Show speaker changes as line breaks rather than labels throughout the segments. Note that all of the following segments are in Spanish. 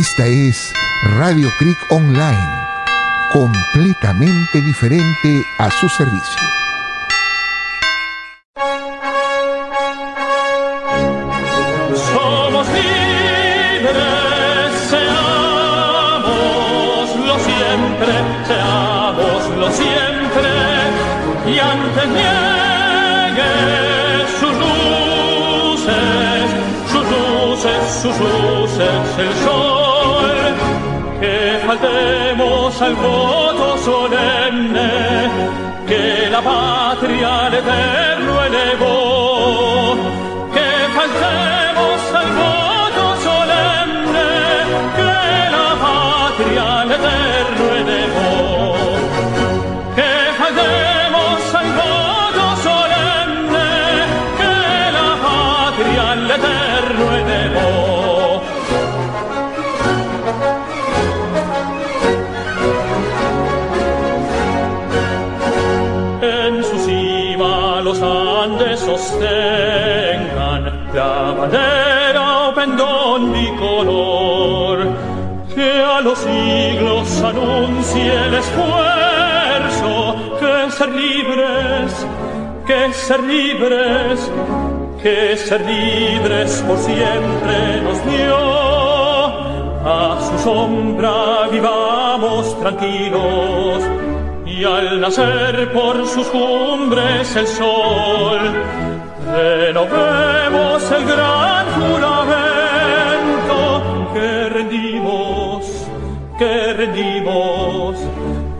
Esta es Radio Creek Online, completamente diferente a su servicio.
Somos libres, seámoslo siempre, seámoslo siempre, y antes niegue sus luces, sus luces, sus luces, el sol, que faltemos al voto solemne, que la patria al eterno elevó anuncie el esfuerzo que ser libres, que ser libres, que ser libres por siempre nos dio. A su sombra vivamos tranquilos y al nacer por sus cumbres el sol, renovemos el gran juramento que rendimos, que rendimos,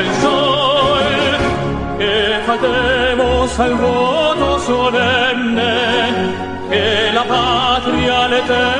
el sol que faltemos al voto solemne que la patria le
teme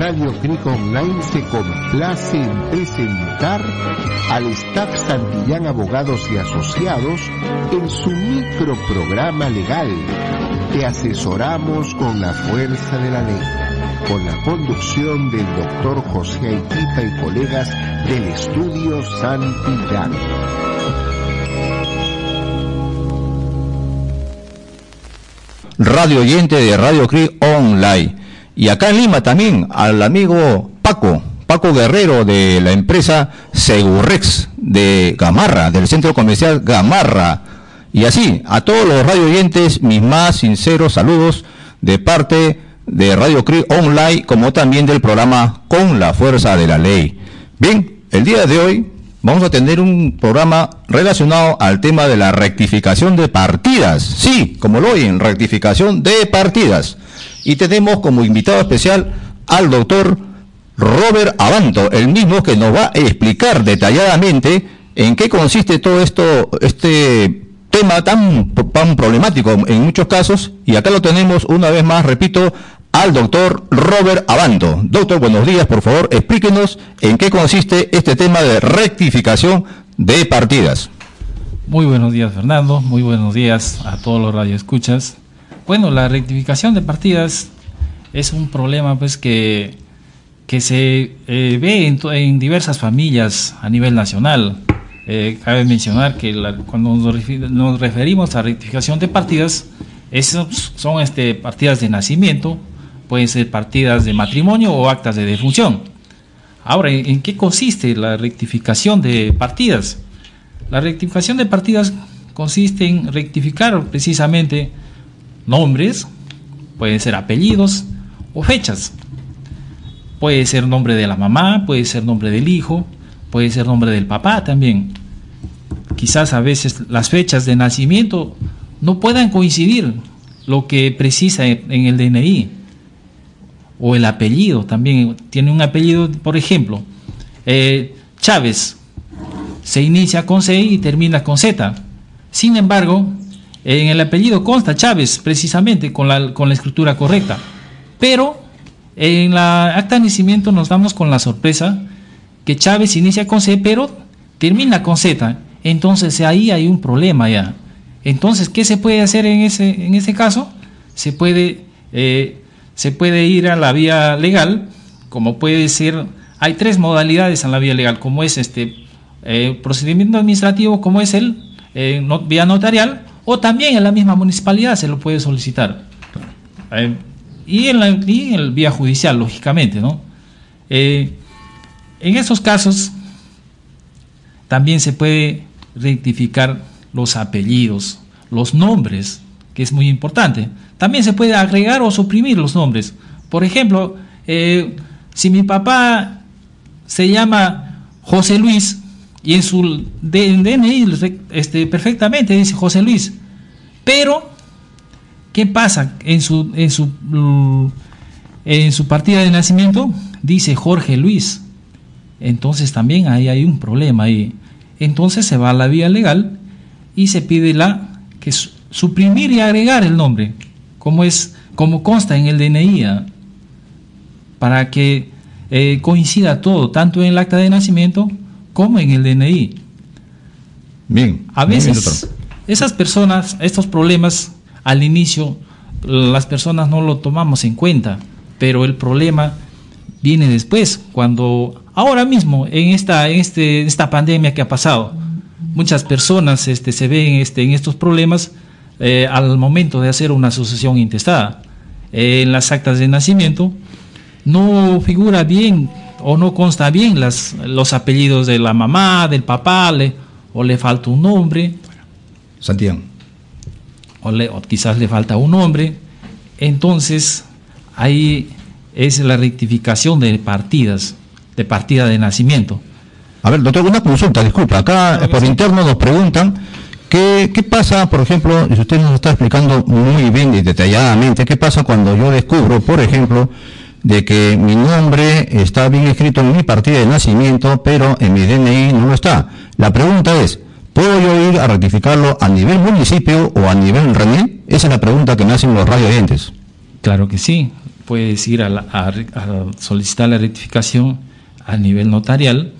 Radio Creek Online se complace en presentar al staff Santillán Abogados y Asociados en su microprograma legal. Te asesoramos con la fuerza de la ley, con la conducción del doctor José Aitipa y colegas del estudio Santillán.
radio oyente de Radio CRI Online. Y acá en Lima también al amigo Paco, Paco Guerrero de la empresa Segurrex de Gamarra, del centro comercial Gamarra. Y así, a todos los radio oyentes, mis más sinceros saludos de parte de Radio CRI Online, como también del programa Con la Fuerza de la Ley. Bien, el día de hoy vamos a tener un programa relacionado al tema de la rectificación de partidas. Sí, como lo oyen, rectificación de partidas. Y tenemos como invitado especial al doctor Robert Abanto, el mismo que nos va a explicar detalladamente en qué consiste todo esto, este tema tan, problemático en muchos casos. Y acá lo tenemos una vez más, repito, al doctor Robert Abanto. Doctor, buenos días, por favor, explíquenos en qué consiste este tema de rectificación de partidas.
Muy buenos días, Fernando. Muy buenos días a todos los radioescuchas. Bueno, la rectificación de partidas es un problema pues que, que se eh, ve en, diversas familias a nivel nacional. Eh, cabe mencionar que cuando nos, referimos a rectificación de partidas, esas son este, partidas de nacimiento, pueden ser partidas de matrimonio o actas de defunción. Ahora, ¿en qué consiste la rectificación de partidas? La rectificación de partidas consiste en rectificar precisamente nombres, pueden ser apellidos o fechas. Puede ser nombre de la mamá, puede ser nombre del hijo, puede ser nombre del papá también. Quizás a veces las fechas de nacimiento no puedan coincidir lo que precisa en el DNI o el apellido también tiene un apellido por ejemplo eh, Chávez se inicia con C y termina con Z sin embargo en el apellido consta Chávez precisamente con la, con la escritura correcta. Pero en la acta de nacimiento nos damos con la sorpresa que Chávez inicia con C pero termina con Z. Entonces ahí hay un problema ya. Entonces qué se puede hacer en ese en ese caso se puede eh, se puede ir a la vía legal, como puede ser, hay tres modalidades en la vía legal, como es este eh, procedimiento administrativo, como es el eh, vía notarial, o también en la misma municipalidad se lo puede solicitar. Eh, y, en la, el vía judicial, lógicamente, ¿no? en esos casos también se puede rectificar los apellidos, los nombres, que es muy importante. También se puede agregar o suprimir los nombres. Por ejemplo, eh, si mi papá se llama José Luis y en su DNI este, perfectamente dice José Luis, pero ¿qué pasa en su, en su, en su partida de nacimiento? Dice Jorge Luis. Entonces también ahí hay un problema ahí. Entonces se va a la vía legal y se pide la que suprimir y agregar el nombre como, es, como consta en el DNI, ¿ah? para que eh, coincida todo, tanto en el acta de nacimiento como en el DNI.
Bien.
A veces esas personas, estos problemas, al inicio las personas no lo tomamos en cuenta, pero el problema viene después, cuando ahora mismo en esta, en este, esta pandemia que ha pasado, muchas personas este, se ven este, en estos problemas eh, al momento de hacer una asociación intestada. Eh, en las actas de nacimiento no figura bien o no consta bien las, los apellidos de la mamá, del papá, o le falta un nombre.
Santiago.
O, o quizás le falta un nombre. Entonces, ahí es la rectificación de partidas, de partida de nacimiento.
A ver, doctor, una consulta, disculpa. Acá por interno nos preguntan ¿Qué, pasa, por ejemplo, si usted nos está explicando muy bien y detalladamente, qué pasa cuando yo descubro, por ejemplo, de que mi nombre está bien escrito en mi partida de nacimiento, pero en mi DNI no lo está? La pregunta es, ¿puedo yo ir a rectificarlo a nivel municipio o a nivel RENIE? Esa es la pregunta que me hacen los radioyentes.
Claro que sí, puedes ir a, solicitar la rectificación a nivel notarial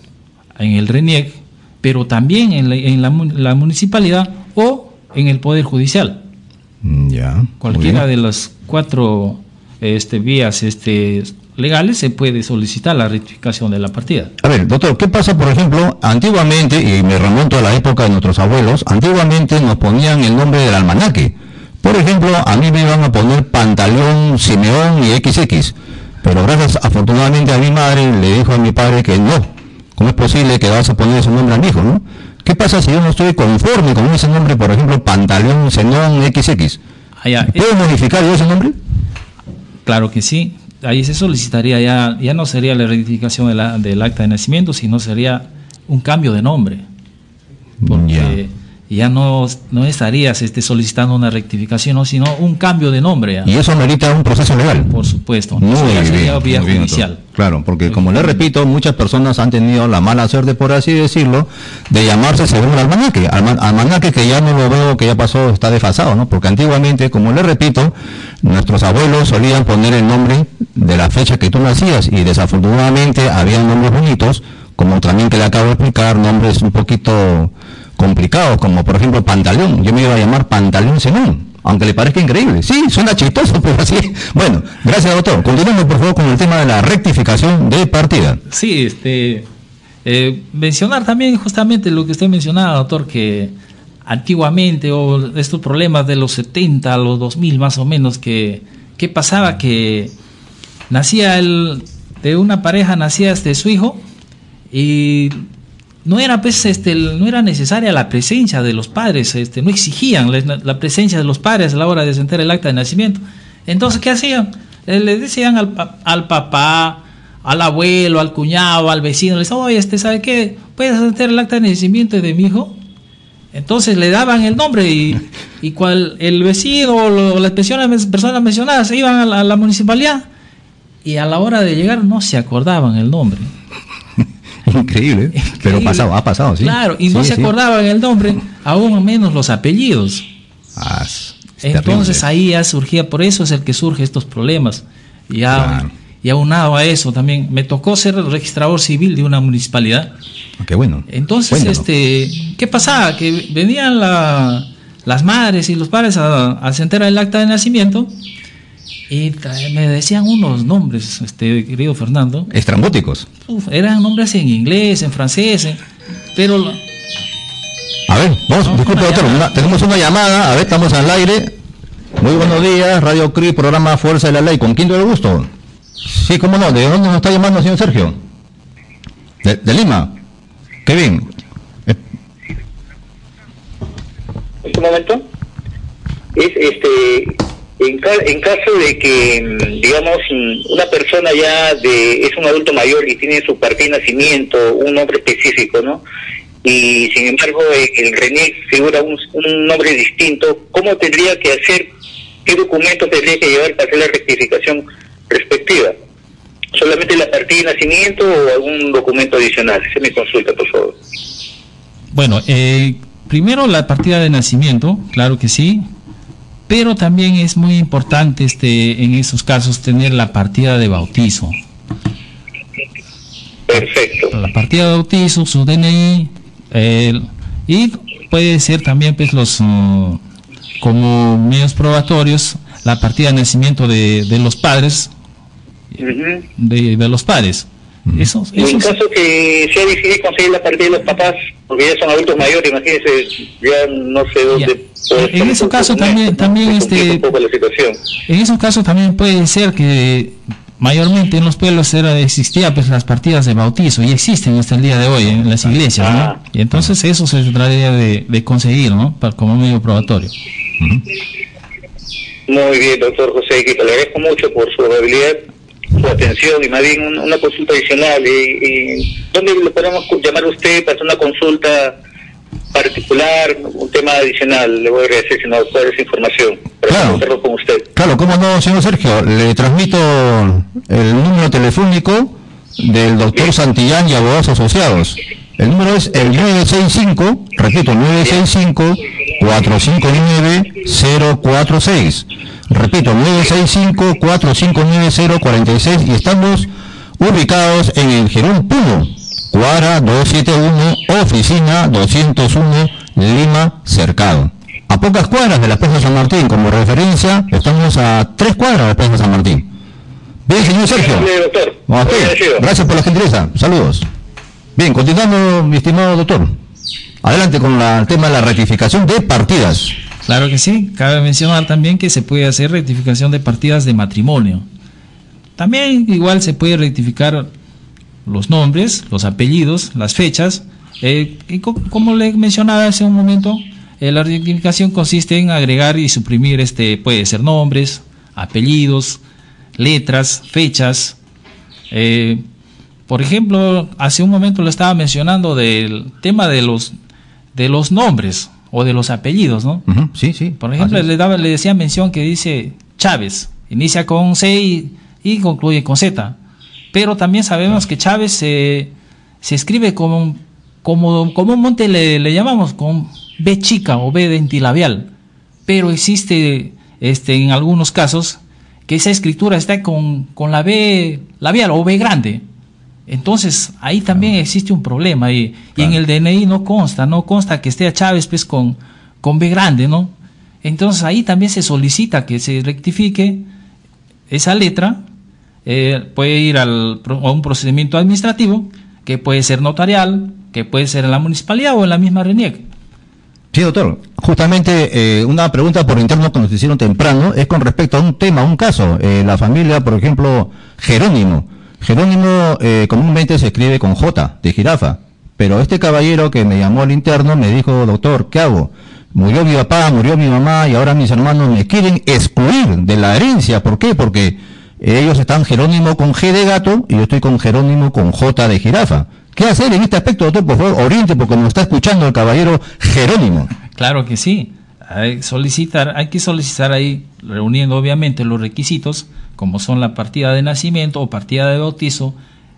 en el RENIEC pero también en la, municipalidad o en el Poder Judicial.
Mm, ya.
Cualquiera de las cuatro este, vías este, legales se puede solicitar la rectificación de la partida.
A ver, doctor, ¿qué pasa, por ejemplo, antiguamente, y me remonto a la época de nuestros abuelos, antiguamente nos ponían el nombre del almanaque. Por ejemplo, a mí me iban a poner Pantaleón, Simeón y XX, pero gracias afortunadamente a mi madre le dijo a mi padre que no, ¿Cómo es posible que vas a poner ese nombre al hijo, no? ¿Qué pasa si yo no estoy conforme con ese nombre, por ejemplo, Pantaleón Zenón XX? Ah, ¿Puedo modificar yo ese nombre?
Claro que sí. Ahí se solicitaría ya, ya no sería la rectificación del acta de nacimiento, sino sería un cambio de nombre. Porque ya no, no estarías este, solicitando una rectificación, sino un cambio de nombre.
Y eso merita un proceso legal.
Por supuesto.
Muy bien, judicial. Claro, porque como le repito, muchas personas han tenido la mala suerte, por así decirlo, de llamarse según el almanaque. Almanaque que ya no lo veo, que ya pasó, está desfasado, ¿no? Porque antiguamente, como le repito, nuestros abuelos solían poner el nombre de la fecha que tú nacías y desafortunadamente había nombres bonitos, como también que le acabo de explicar, nombres un poquito complicados, como por ejemplo Pantaleón. Yo me iba a llamar Pantaleón Zenón, aunque le parezca increíble. Sí, suena chistoso, pero así. Bueno, gracias doctor. Continuemos por favor con el tema de la rectificación de partida.
Sí, este, eh, mencionar también justamente lo que usted mencionaba, doctor, que antiguamente o estos problemas de los 70 a los 2000 más o menos, que, ¿qué pasaba? Que nacía el, de una pareja, nacía este su hijo y no era pues este no era necesaria la presencia de los padres este no exigían la, presencia de los padres a la hora de sentar el acta de nacimiento entonces qué hacían eh, le decían al, al papá al abuelo, al cuñado, al vecino, le decían, oye, este, ¿sabe qué? ¿Puedes hacer el acta de nacimiento de mi hijo? Entonces le daban el nombre y, y cual el vecino o las personas, personas mencionadas iban a la, municipalidad y a la hora de llegar no se acordaban el nombre.
Increíble, pero ha pasado, ha pasado, sí.
Claro, y no se acordaban el nombre, aún menos los apellidos.
Ah,
Entonces ahí ya surgía, por eso es el que surge estos problemas. Ya y aunado a eso también me tocó ser registrador civil de una municipalidad.
Ah, qué bueno.
Entonces, este, ¿qué pasaba? Que venían las madres y los padres a, a sentar el acta de nacimiento y me decían unos nombres, este querido Fernando.
Estrambóticos.
eran nombres en inglés, en francés, pero...
A ver, vamos, disculpe doctor, tenemos una llamada, a ver, estamos al aire. Muy buenos días, Radio CRI, programa Fuerza de la Ley. ¿Con quién te gusto? Sí, cómo no. ¿De dónde nos está llamando, señor Sergio? De, Lima. Qué bien.
Eh. En este momento es este en, en caso de que mm, digamos mm, una persona ya de es un adulto mayor y tiene su partida de nacimiento un nombre específico no y sin embargo el RENIEC figura un, nombre distinto cómo tendría que hacer qué documento tendría que llevar para hacer la rectificación respectiva. ¿Solamente la partida de nacimiento o algún documento adicional? Se me consulta, por favor.
Bueno, eh, primero la partida de nacimiento, claro que sí, pero también es muy importante este en esos casos tener la partida de bautizo.
Perfecto.
La partida de bautizo, su DNI, y puede ser también pues los uh, como medios probatorios la partida de nacimiento de, de los padres de, los padres.
Eso, en caso que sea difícil conseguir la partida de los papás, porque ya son adultos mayores, imagínense, ya no sé dónde.
En ese caso también, también este, en esos casos también puede ser que mayormente en los pueblos era existía pues las partidas de bautizo y existen hasta el día de hoy en las iglesias, ah. Y entonces eso se trataría de, de conseguir, ¿no? Para, como medio probatorio.
Muy bien, doctor José, que le agradezco mucho por su habilidad su atención y más bien una consulta adicional. Y, ¿Dónde le podemos llamar a usted para hacer una consulta particular, un tema adicional? Le voy a agradecer si nos puede esa información
para claro, con usted. Claro, cómo no, señor Sergio. Le transmito el número telefónico del doctor Santillán y abogados asociados. El número es el 965, repito, 965 459 046. Repito, 965-459046 y estamos ubicados en el Gerón Puno, cuadra 271, oficina 201, Lima, Cercado. A pocas cuadras de la Plaza San Martín, como referencia, estamos a tres cuadras de la Plaza San Martín. Bien, señor Sergio. Gracias por la gentileza. Saludos. Bien, continuando, mi estimado doctor. Adelante con el tema de la rectificación de partidas.
Claro que sí. Cabe mencionar también que se puede hacer rectificación de partidas de matrimonio. También igual se puede rectificar los nombres, los apellidos, las fechas. Eh, y como le mencionaba hace un momento, eh, la rectificación consiste en agregar y suprimir, este, puede ser nombres, apellidos, letras, fechas. Eh, por ejemplo, hace un momento le estaba mencionando del tema de los, de los nombres o de los apellidos, ¿no?
Sí, sí.
Por ejemplo, le, daba, le decía mención que dice Chávez, inicia con C y, concluye con Z. Pero también sabemos que Chávez se, se escribe como, como comúnmente le, le llamamos con B chica o B dentilabial. Pero existe este, en algunos casos que esa escritura está con, con la B labial o B grande. Entonces, ahí también existe un problema y, y en el DNI no consta, no consta que esté a Chávez pues con, con B grande, ¿no? Entonces ahí también se solicita que se rectifique esa letra, eh, puede ir al, a un procedimiento administrativo, que puede ser notarial, que puede ser en la municipalidad o en la misma RENIEC.
Sí, doctor. Justamente eh, una pregunta por interno que nos hicieron temprano es con respecto a un tema, un caso. Eh, la familia, por ejemplo, Jerónimo. Jerónimo eh, comúnmente se escribe con J, de jirafa. Pero este caballero que me llamó al interno me dijo, doctor, ¿qué hago? Murió mi papá, murió mi mamá y ahora mis hermanos me quieren excluir de la herencia. ¿Por qué? Porque ellos están Jerónimo con G de gato y yo estoy con Jerónimo con J de jirafa. ¿Qué hacer en este aspecto, doctor? Por favor, oriente porque nos está escuchando el caballero Jerónimo.
Claro que sí. Hay, solicitar, hay que solicitar ahí, reuniendo obviamente los requisitos, como son la partida de nacimiento o partida de bautizo,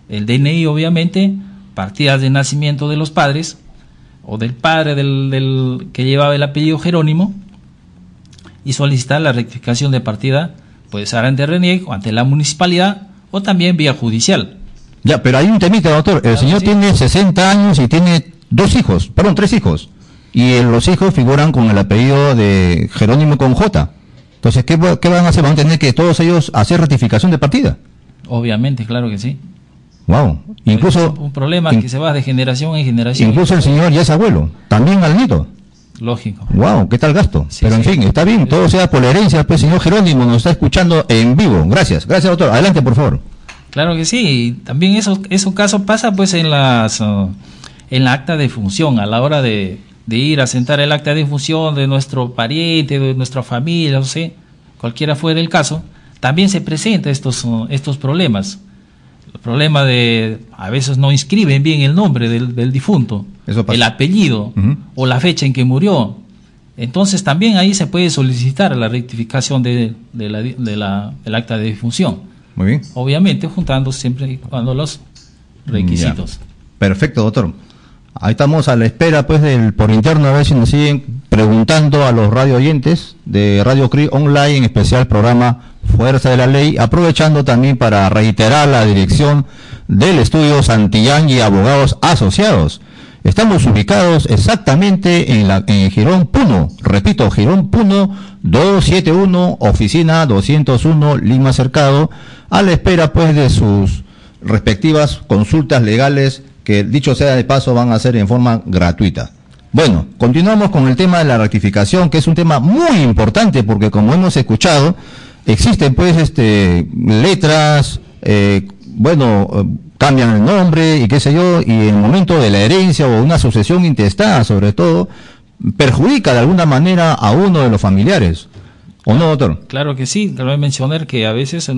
el DNI obviamente, partidas de nacimiento de los padres, o del padre del, del que llevaba el apellido Jerónimo, y solicitar la rectificación de partida, puede ser ante RENIEC o ante la municipalidad, o también vía judicial.
Ya, pero hay un temita, doctor. El
Claro,
señor
sí.
tiene 60 años y tiene dos hijos, perdón, tres hijos. Y eh, los hijos figuran con el apellido de Jerónimo con J. Entonces, ¿qué, qué van a hacer? ¿Van a tener que todos ellos hacer rectificación de partida?
Obviamente, claro que sí.
Wow. Incluso,
Es un problema
in-
que se va de generación en generación.
incluso el señor ya es abuelo. También al nieto.
Lógico.
Wow, ¿qué tal gasto?
Sí,
Pero en
sí.
fin, está bien, todo sea por la herencia, pues señor Jerónimo nos está escuchando en vivo. Gracias, gracias doctor. Adelante, por favor.
Claro que sí, también eso, eso caso pasa pues en las ah, en la acta de función, a la hora de, de ir a sentar el acta de función de nuestro pariente, de nuestra familia, no sé, cualquiera fuera el caso, también se presenta estos, estos problemas. El problema de a veces no inscriben bien el nombre del, del difunto,
Eso
el apellido o la fecha en que murió. Entonces también ahí se puede solicitar la rectificación de, de la, de la- del acta de difunción
Muy bien.
obviamente juntando siempre y cuando los requisitos.
Ya. Perfecto, doctor. Ahí estamos a la espera, pues, del por interno, a ver si nos siguen preguntando a los radio oyentes de Radio CRI Online, en especial programa Fuerza de la Ley, aprovechando también para reiterar la dirección del estudio Santillán y Abogados Asociados. Estamos ubicados exactamente en, la, en Girón Puno, repito, Girón Puno 271, oficina 201, Lima Cercado, a la espera pues de sus respectivas consultas legales que dicho sea de paso van a ser en forma gratuita. Bueno, continuamos con el tema de la rectificación, que es un tema muy importante porque como hemos escuchado, existen pues este letras, eh, bueno, eh, cambian el nombre y qué sé yo, y en el momento de la herencia o una sucesión intestada sobre todo, perjudica de alguna manera a uno de los familiares. ¿O no, doctor?
Claro que sí, cabe mencionar que a veces,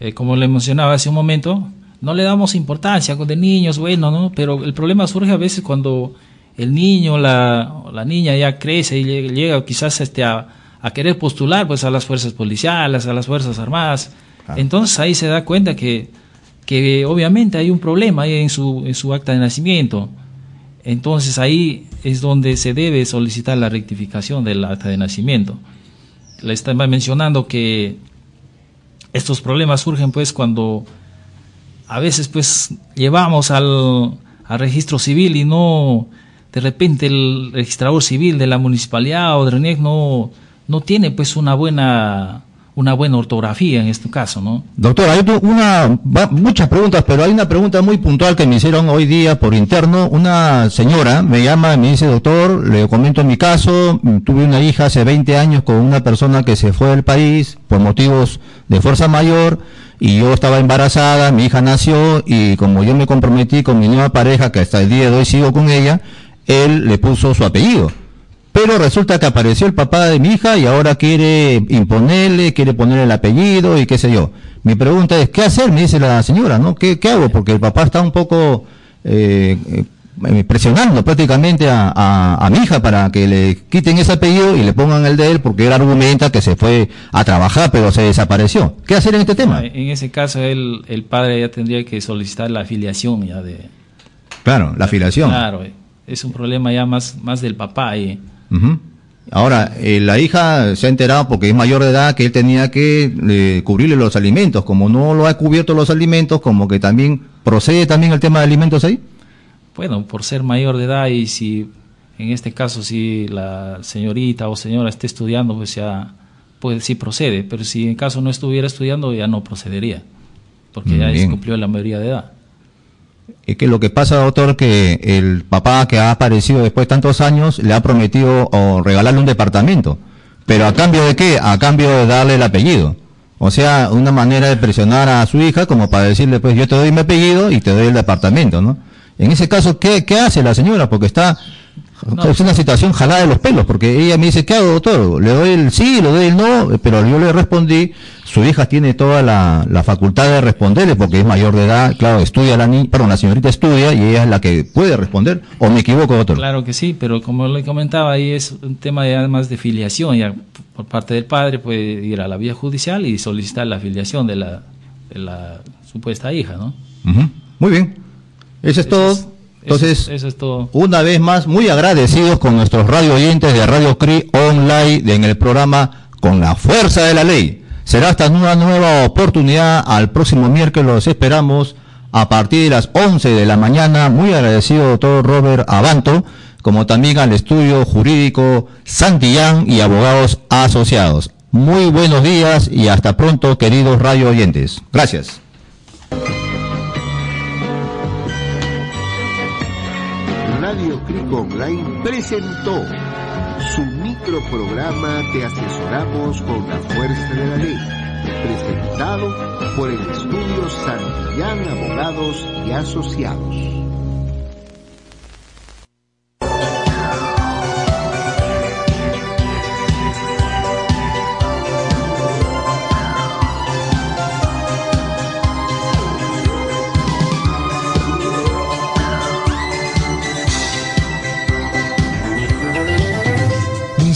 eh, como le mencionaba hace un momento, no le damos importancia con de niños, bueno, ¿no? Pero el problema surge a veces cuando el niño la, la niña ya crece y llega, llega quizás este, a, a querer postular pues a las fuerzas policiales, a las fuerzas armadas.
Claro.
Entonces ahí se da cuenta que, que obviamente hay un problema ahí en su, en su acta de nacimiento. Entonces ahí es donde se debe solicitar la rectificación del acta de nacimiento. Le estaba mencionando que estos problemas surgen pues cuando a veces pues llevamos al, al registro civil y no de repente el registrador civil de la municipalidad o de RENIEC no, tiene pues una buena una buena ortografía en este caso, ¿no?
Doctor, hay muchas preguntas, pero hay una pregunta muy puntual que me hicieron hoy día por interno. Una señora me llama me dice, doctor, le comento mi caso, tuve una hija hace 20 años con una persona que se fue del país por motivos de fuerza mayor y yo estaba embarazada, mi hija nació y como yo me comprometí con mi nueva pareja, que hasta el día de hoy sigo con ella, él le puso su apellido. Pero resulta que apareció el papá de mi hija y ahora quiere imponerle, quiere ponerle el apellido y qué sé yo. Mi pregunta es, ¿qué hacer? Me dice la señora, ¿no? ¿Qué, hago? Porque el papá está un poco eh, presionando prácticamente a, a- a mi hija para que le quiten ese apellido y le pongan el de él porque él argumenta que se fue a trabajar pero se desapareció. ¿Qué hacer en este tema?
En ese caso el, el padre ya tendría que solicitar la afiliación ya de...
Claro, la afiliación.
Claro, eh, es un problema ya más, más del papá ahí.
Ujú. Ahora, eh, la hija se ha enterado porque es mayor de edad que él tenía que eh, cubrirle los alimentos. Como no lo ha cubierto los alimentos, como que también ¿procede también el tema de alimentos ahí?
Bueno, por ser mayor de edad y si en este caso si la señorita o señora está estudiando, pues ya pues sí procede, pero si en caso no estuviera estudiando ya no procedería, porque ya se cumplió la mayoría de edad.
Es que lo que pasa, doctor, que el papá que ha aparecido después de tantos años le ha prometido o regalarle un departamento. Pero a cambio de qué? A cambio de darle el apellido. O sea, una manera de presionar a su hija como para decirle, pues yo te doy mi apellido y te doy el departamento, ¿no? En ese caso, ¿qué, qué hace la señora? Porque está es una situación jalada de los pelos, porque ella me dice, ¿qué hago, doctor? Le doy el sí, le doy el no, pero yo le respondí, su hija tiene toda la, facultad de responderle, porque es mayor de edad, claro, estudia la niña, perdón, la señorita estudia y ella es la que puede responder, o me equivoco, doctor.
Claro que sí, pero como le comentaba, ahí es un tema de, además de filiación, ya por parte del padre puede ir a la vía judicial y solicitar la filiación de la, de la supuesta hija, ¿no?
Muy bien. Eso es todo. Entonces, eso, es todo. una vez más, muy agradecidos con nuestros radio oyentes de Radio CRI Online en el programa Con la Fuerza de la Ley. Será hasta una nueva oportunidad. Al próximo miércoles los esperamos a partir de las 11 de la mañana. Muy agradecido, doctor Robert Abanto, como también al estudio jurídico Santillán y abogados asociados. Muy buenos días y hasta pronto, queridos radio oyentes. Gracias.
Radio Cric Online presentó su microprograma Te asesoramos con la fuerza de la ley, presentado por el estudio Santillán Abogados y Asociados.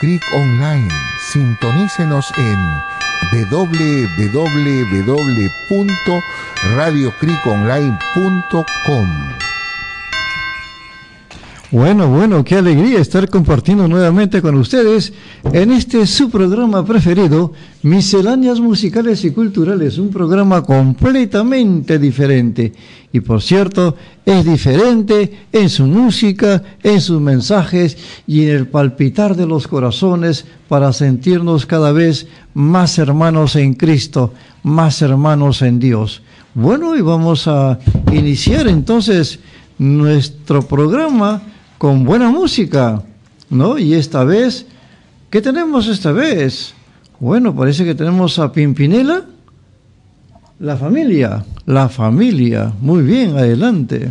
Creek Online. Sintonícenos en www.radiocriconline.com.
Bueno, bueno, qué alegría estar compartiendo nuevamente con ustedes en este su programa preferido, Misceláneas Musicales y Culturales, un programa completamente diferente. Y por cierto, es diferente en su música, en sus mensajes y en el palpitar de los corazones para sentirnos cada vez más hermanos en Cristo, más hermanos en Dios. Bueno, y vamos a iniciar entonces nuestro programa con buena música, ¿no? Y esta vez, ¿qué tenemos esta vez? Bueno, parece que tenemos a Pimpinela, la familia, la familia. Muy bien, adelante.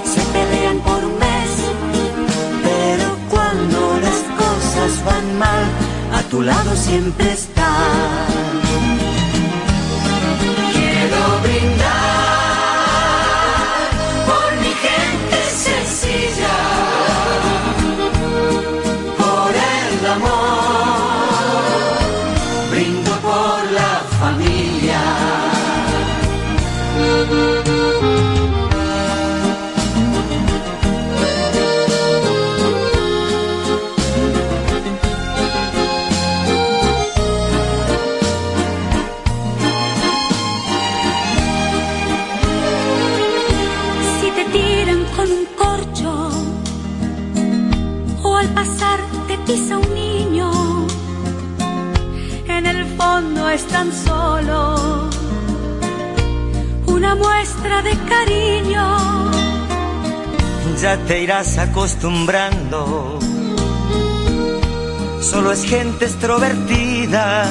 van mal, a tu lado siempre está.
Pisa un niño, en el fondo es tan solo una muestra de cariño.
Ya te irás acostumbrando, solo es gente extrovertida.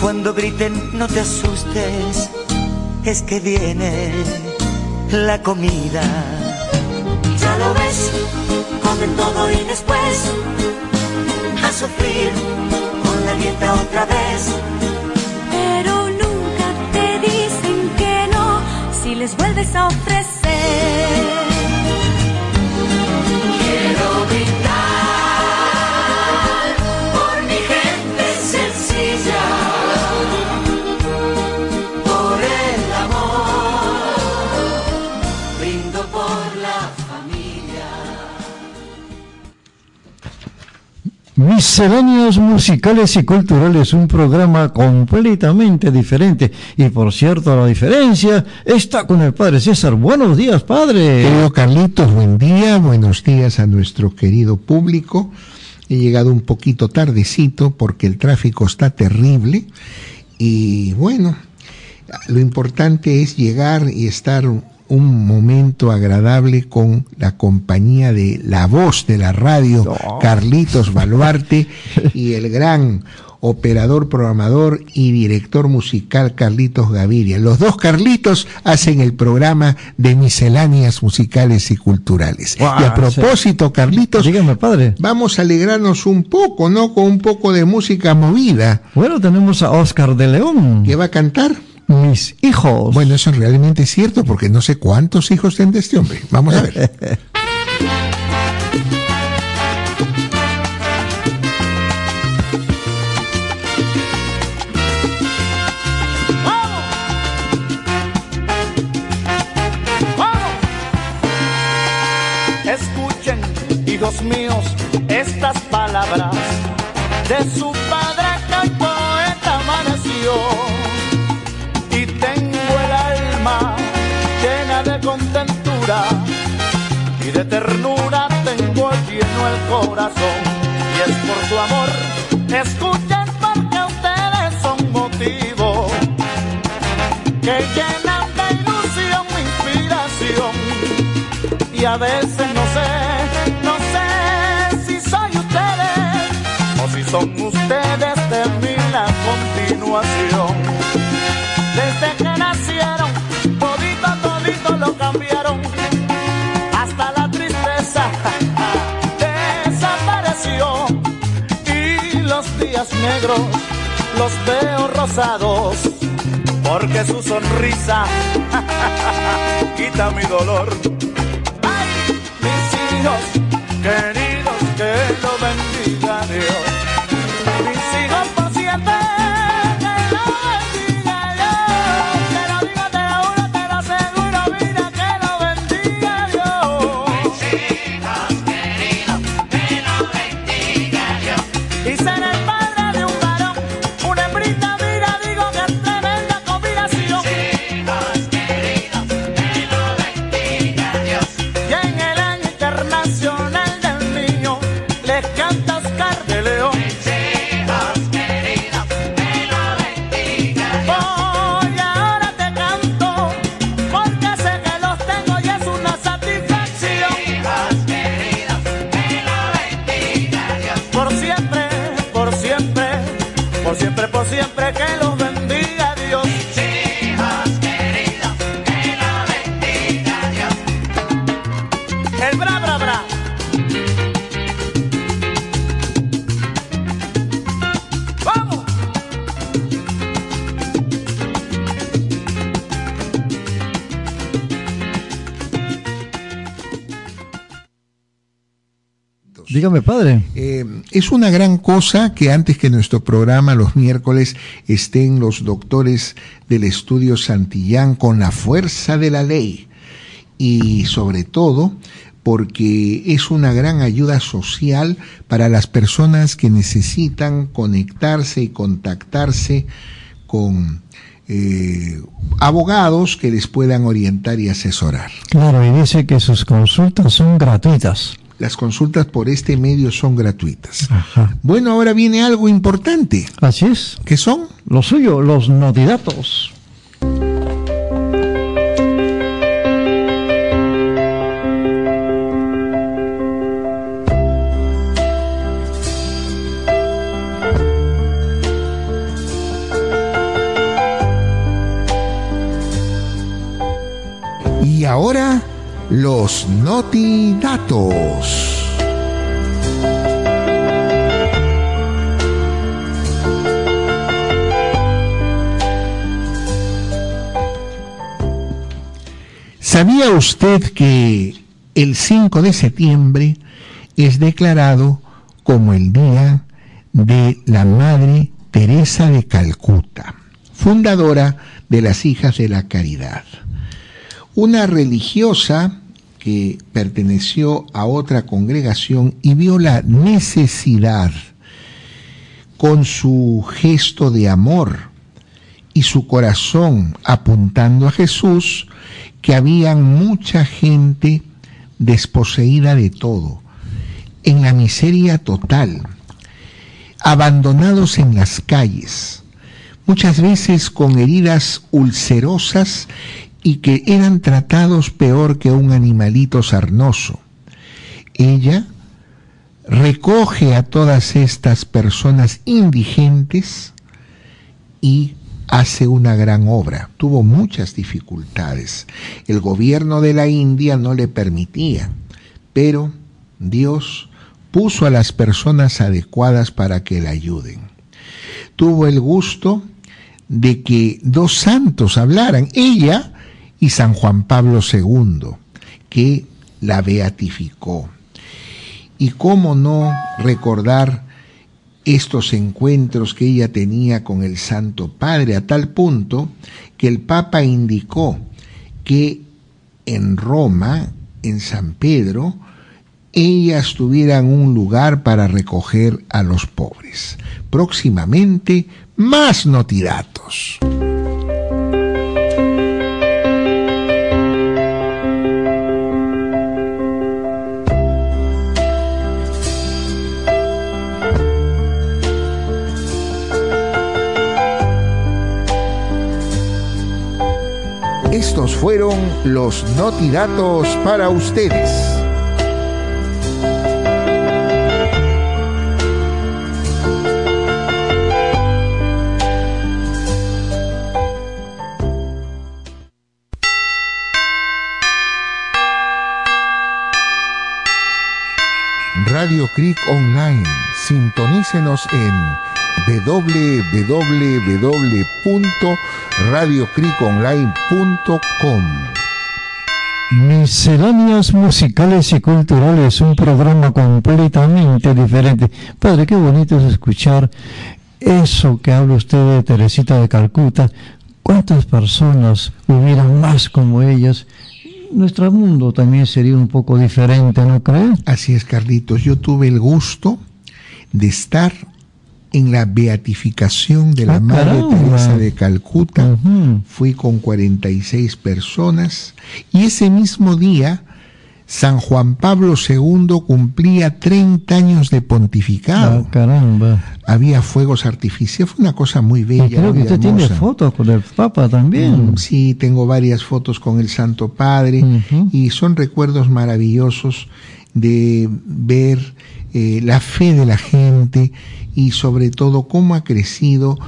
Cuando griten no te asustes, es que viene la comida. Ya lo ves, comen todo y después a sufrir con la dieta otra vez.
Pero nunca te dicen que no si les vuelves a ofrecer.
Misceláneos musicales y culturales, un programa completamente diferente. Y por cierto, la diferencia está con el padre César. Buenos días, padre.
Querido Carlitos, buen día, buenos días a nuestro querido público. He llegado un poquito tardecito porque el tráfico está terrible y bueno, lo importante es llegar y estar un momento agradable con la compañía de la voz de la radio, Carlitos Baluarte, y el gran operador, programador y director musical Carlitos Gaviria. Los dos Carlitos hacen el programa de misceláneas musicales y culturales. Y a propósito, Carlitos,
Dígame, padre.
vamos a alegrarnos un poco, ¿no? Con un poco de música movida.
Bueno, tenemos a Oscar de León.
¿Qué va a cantar?
Mis hijos.
Bueno, eso realmente es cierto porque no sé cuántos hijos tendrá este hombre. Vamos a ver.
Escuchen, hijos míos, estas palabras de su padre que el poeta amaneció. Y de ternura tengo lleno el corazón. Y es por su amor, escuchen porque ustedes son motivo que llenan de ilusión mi inspiración y a veces no sé, no sé si soy ustedes o si son ustedes negros los veo rosados. Porque su sonrisa quita mi dolor mis hijos queridos,
Dígame, padre.
Eh, es una gran cosa que antes que nuestro programa los miércoles estén los doctores del estudio Santillán con la fuerza de la ley y sobre todo porque es una gran ayuda social para las personas que necesitan conectarse y contactarse con eh, abogados que les puedan orientar y asesorar.
Claro, y dice que sus consultas son gratuitas.
Las consultas por este medio son gratuitas.
Ajá.
Bueno, ahora viene algo importante.
Así es.
¿Qué son?
Lo suyo, los notidatos.
Y ahora, los notidatos. ¿Sabía usted que el 5 de septiembre es declarado como el Día de la Madre Teresa de Calcuta, fundadora de las Hijas de la Caridad? Una religiosa perteneció a otra congregación y vio la necesidad con su gesto de amor y su corazón apuntando a Jesús, que había mucha gente desposeída de todo, en la miseria total, abandonados en las calles, muchas veces con heridas ulcerosas y que eran tratados peor que un animalito sarnoso. Ella recoge a todas estas personas indigentes y hace una gran obra. Tuvo muchas dificultades. El gobierno de la India no le permitía, pero Dios puso a las personas adecuadas para que la ayuden. Tuvo el gusto de que dos santos hablaran, ella y San Juan Pablo II, que la beatificó. Y cómo no recordar estos encuentros que ella tenía con el Santo Padre, a tal punto que el Papa indicó que en Roma, en San Pedro, ellas tuvieran un lugar para recoger a los pobres. Próximamente, más notidatos. Estos fueron los notidatos para ustedes. Radio Creek Online. Sintonícenos en www.radiocriconline.com.
Misceláneas musicales y culturales, un programa completamente diferente. Padre, qué bonito es escuchar eso que habla usted de Teresita de Calcuta. ¿Cuántas personas hubieran más como ellas? Nuestro mundo también sería un poco diferente, ¿no cree?
Así es, Carlitos. Yo tuve el gusto de estar en la beatificación de la
Ah,
Madre
caramba.
Teresa de Calcuta.
Ujú.
Fui con 46 personas y ese mismo día San Juan Pablo II cumplía 30 años de pontificado.
Ah, caramba.
Había fuegos artificiales, fue una cosa muy bella.
Creo que usted tiene
hermosa.
fotos con el Papa también.
Mm, Sí, tengo varias fotos con el Santo Padre y son recuerdos maravillosos de ver eh, la fe de la gente y sobre todo cómo ha crecido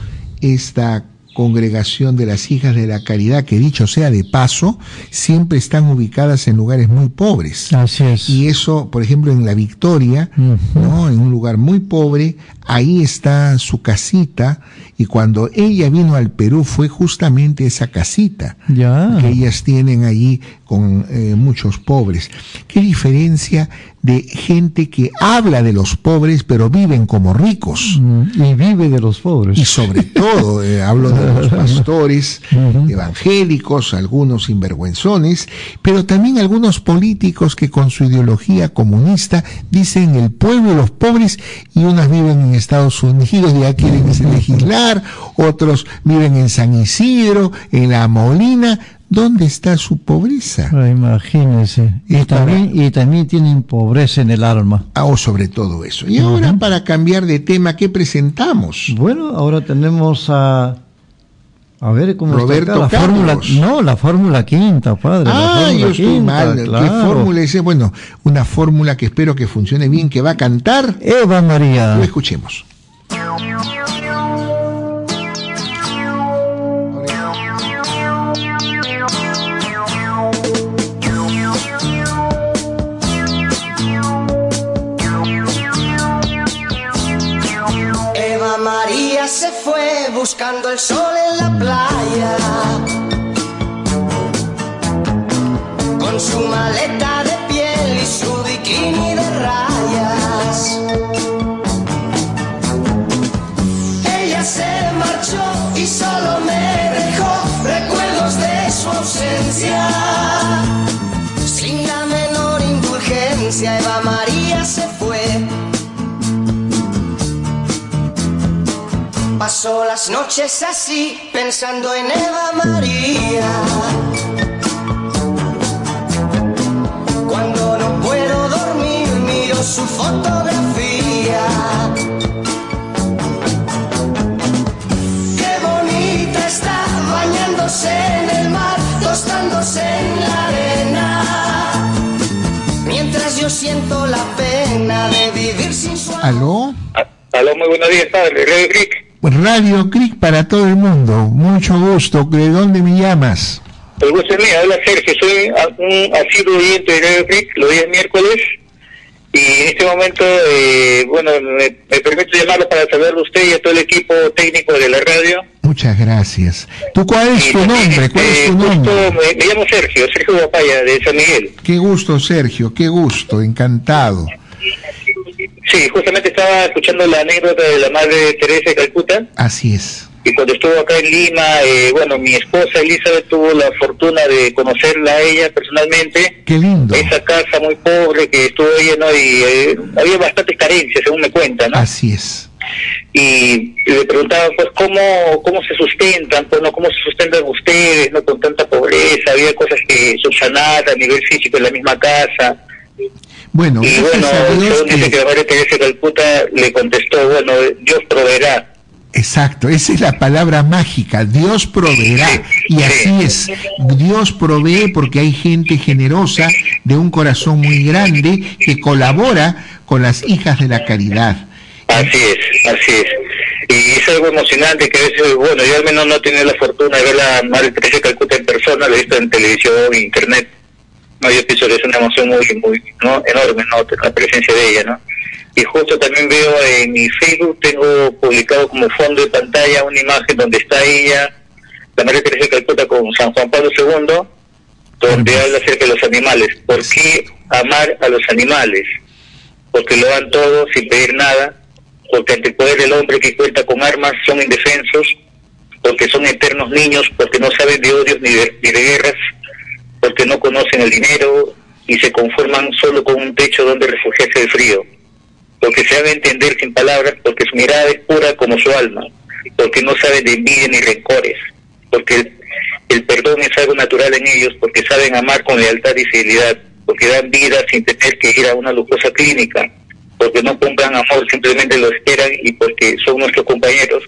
esta congregación de las hijas de la caridad, que dicho sea de paso, siempre están ubicadas en lugares muy pobres.
Así es.
Y eso, por ejemplo, en La Victoria. ¿no? En un lugar muy pobre, ahí está su casita, y cuando ella vino al Perú fue justamente esa casita
Ya.
que ellas tienen allí con eh, muchos pobres. ¿Qué diferencia de gente que habla de los pobres pero viven como ricos?
Mm, Y vive de los pobres.
Y sobre todo, eh, hablo de los pastores evangélicos, algunos sinvergüenzones, pero también algunos políticos que con su ideología comunista dicen el pueblo y los pobres y unas viven en Estados Unidos, ya quieren legislar, otros viven en San Isidro, en La Molina. ¿Dónde está su pobreza?
Ah, imagínense. Y también, y también tienen pobreza en el alma.
Ah, o sobre todo eso. Y ahora, para cambiar de tema, ¿qué presentamos?
Bueno, ahora tenemos a. A ver cómo
Roberto
está acá, la fórmula. No, la fórmula quinta, padre. la
Ah,
fórmula
yo estoy
quinta,
mal. ¿Qué fórmula es? Bueno, una fórmula que espero que funcione bien, que va a cantar.
Eva María.
Lo escuchemos.
Buscando el sol en la playa. Con su maleta de piel y su bikini Pasó las noches así, pensando en Eva María. Cuando no puedo dormir, miro su fotografía. Qué bonita está bañándose en el mar, tostándose en la arena. Mientras yo siento la pena de vivir sin su amor.
¿Aló?
Aló, muy buenos días, padre. Creek.
Radio Cric para todo el mundo. Mucho gusto. ¿De dónde me llamas?
El gusto es mío. Habla Sergio. Soy un asiduo oyente de Radio Creek los días miércoles. Y en este momento, eh, bueno, me, me permito llamarlo para saludarlo a usted y a todo el equipo técnico de la radio.
Muchas gracias. ¿Tú cuál es
Y
tu nombre? ¿Cuál es
eh,
tu nombre?
me, me llamo Sergio, Sergio Guapaya, de San Miguel.
Qué gusto, Sergio. Qué gusto. Encantado.
Sí, justamente estaba escuchando la anécdota de la madre Teresa de Calcuta.
Así es.
Y cuando estuvo acá en Lima, eh, bueno, mi esposa Elizabeth tuvo la fortuna de conocerla a ella personalmente.
Qué lindo.
Esa casa muy pobre que estuvo ella, ¿no? Y eh, había bastantes carencias, según me cuenta, ¿no?
Así es.
Y, le preguntaba, pues, ¿cómo, cómo se sustentan? Pues, ¿no? ¿Cómo se sustentan ustedes, no? Con tanta pobreza, había cosas que subsanar a nivel físico en la misma casa.
Bueno,
Y bueno,
a Dios
que
que...
la Madre Teresa de Calcuta le contestó, bueno, Dios proveerá.
Exacto, esa es la palabra mágica, Dios proveerá. Y así es, Dios provee porque hay gente generosa, de un corazón muy grande, que colabora con las hijas de la caridad.
Así es, así es. Y es algo emocionante que a veces, bueno, yo al menos no he tenido la fortuna de ver a Madre Teresa de Calcuta en persona, lo he visto en televisión, en internet. No, yo pienso que es una emoción muy, muy ¿no? enorme, ¿no? La presencia de ella, ¿no? Y justo también veo en mi Facebook, tengo publicado como fondo de pantalla una imagen donde está ella, la María Teresa de Calcuta con San Juan Pablo II, donde habla acerca de los animales. ¿Por qué amar a los animales? Porque lo dan todo sin pedir nada, porque ante el poder del hombre que cuenta con armas son indefensos, porque son eternos niños, porque no saben de odios ni de, ni de guerras, porque no conocen el dinero y se conforman solo con un techo donde refugiarse del frío, porque se debe entender sin palabras, porque su mirada es pura como su alma, porque no saben de envidia ni rencores, porque el, el perdón es algo natural en ellos, porque saben amar con lealtad y fidelidad, porque dan vida sin tener que ir a una lujosa clínica, porque no compran amor, simplemente lo esperan y porque son nuestros compañeros,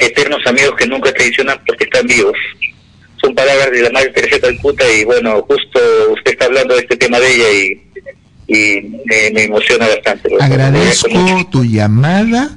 eternos amigos que nunca traicionan porque están vivos son palabras de la Madre Teresa Calcuta y bueno, justo usted está hablando de este tema de ella y, y me, me emociona bastante. Agradezco
tu llamada,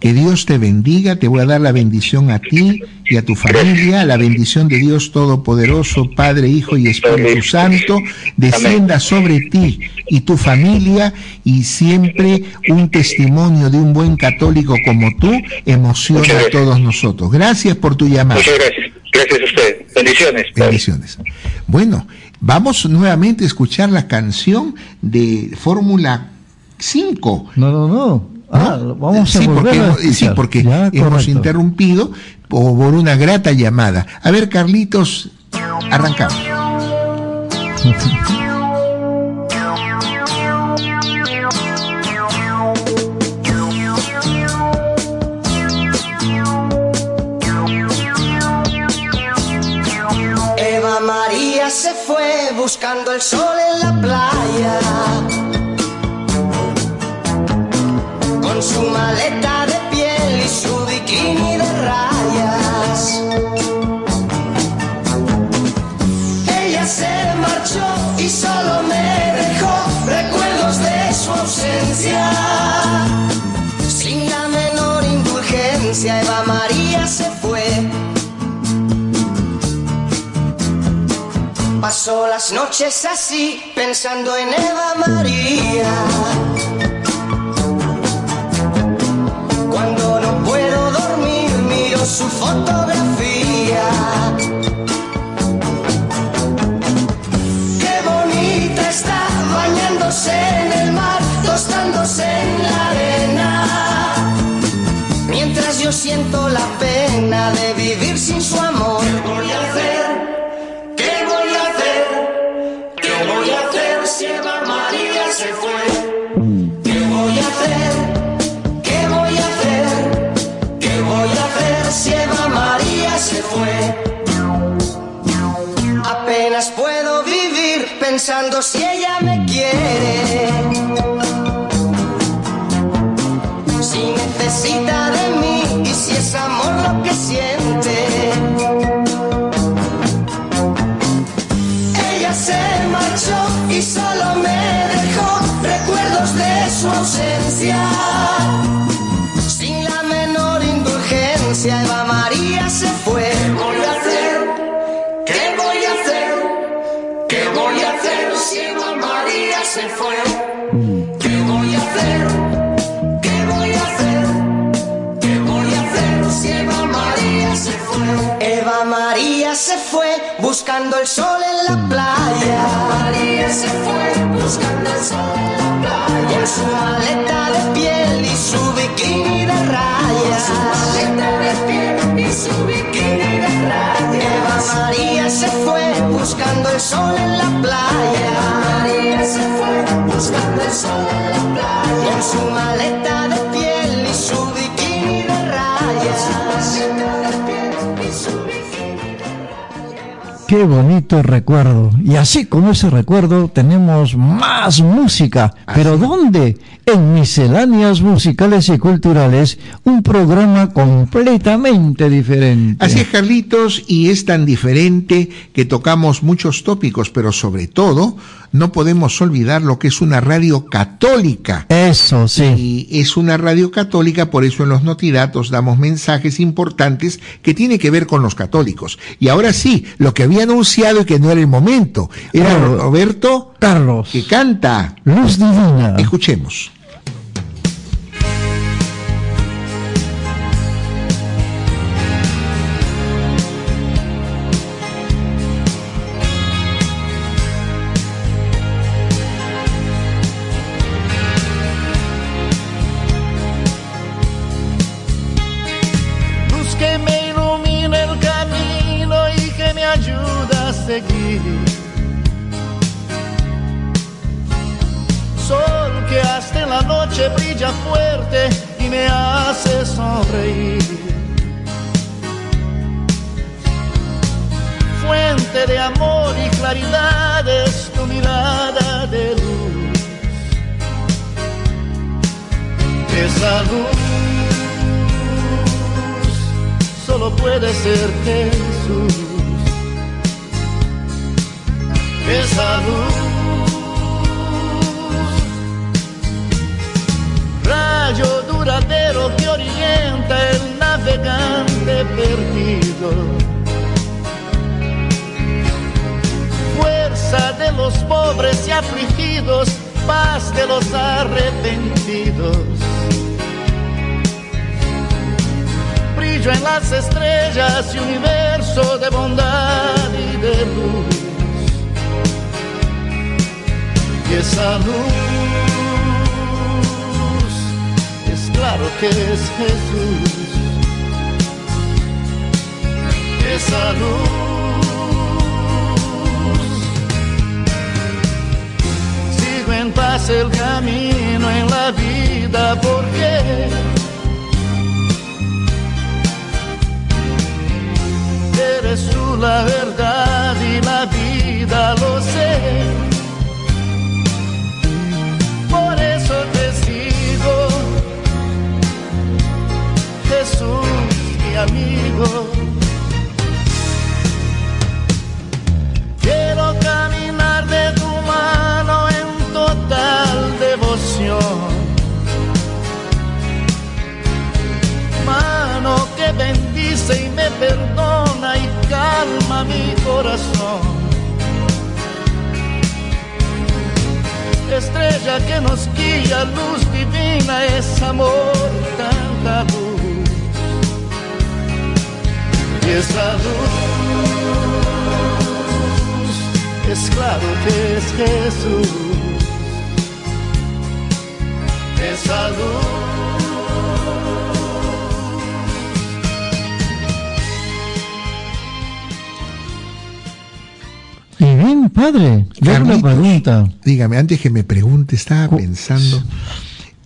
que Dios te bendiga, te voy a dar la bendición a ti y a tu familia, la bendición de Dios Todopoderoso, Padre, Hijo y Espíritu Santo, descienda sobre ti y tu familia y siempre un testimonio de un buen católico como tú emociona a todos nosotros. Gracias por tu llamada.
Muchas gracias. Gracias a usted. Bendiciones.
Bendiciones. Bueno, vamos nuevamente a escuchar la canción de Fórmula 5.
No, no, no. Ah, vamos a
sí, porque,
a
sí, porque hemos interrumpido por una grata llamada. A ver, Carlitos, arrancamos.
Eva María se fue buscando el sol en la playa Su maleta de piel y su bikini de rayas. Ella se marchó y solo me dejó recuerdos de su ausencia. Sin la menor indulgencia, Eva María se fue. Pasó las noches así, pensando en Eva María. Bañándose en el mar, tostándose en la arena. Mientras yo siento la pena de vivir sin su amor. ¿Qué voy a hacer? ¿Qué voy a hacer? ¿Qué voy a hacer si Eva María se fue? ¿Qué voy a hacer? ¿Qué voy a hacer? ¿Qué voy a hacer si Eva María se fue? Apenas puedo vivir pensando si ella me Si necesita de mí y si es amor lo que siente. Ella se marchó y solo me dejó recuerdos de su ausencia. Sin la menor indulgencia, buscando el sol en la playa. María se fue buscando el sol en la playa. Con su maleta de piel y su bikini de rayas. Su maleta de piel y su bikini de rayas. Eva María se fue buscando el sol en la playa. Eva María se fue buscando el sol en la playa. Con su maleta
Qué bonito recuerdo. Y así con ese recuerdo tenemos más música. ¿Pero dónde? En Misceláneas Musicales y Culturales, un programa completamente diferente.
Así es, Carlitos, y es tan diferente que tocamos muchos tópicos, pero sobre todo no podemos olvidar lo que es una radio católica.
Eso, sí.
Y es una radio católica, por eso en los notidatos damos mensajes importantes que tienen que ver con los católicos. Y ahora sí, lo que había anunciado y que no era el momento, era. Roberto
Carlos,
que canta.
Luz Divina.
Escuchemos.
Claridad mirada de luz. Esa luz solo puede ser Jesús. Esa luz, rayo duradero que orienta el navegante perdido. De los pobres y afligidos, paz de los arrepentidos. brillo en las estrellas y universo de bondad y de luz. Y esa luz es claro que es Jesús. Esa luz en paz el camino en la vida porque eres tú la verdad y la vida,
lo sé. Por eso te sigo, Jesús, mi amigo. Mano que bendice y me perdona y calma mi corazón. Estrella que nos guía, luz divina, es amor, tanta luz. Y esa luz es claro que es Jesús. Luz.
Y bien, padre, le hago una
Carlitos,
pregunta.
Dígame, antes que me pregunte, estaba pensando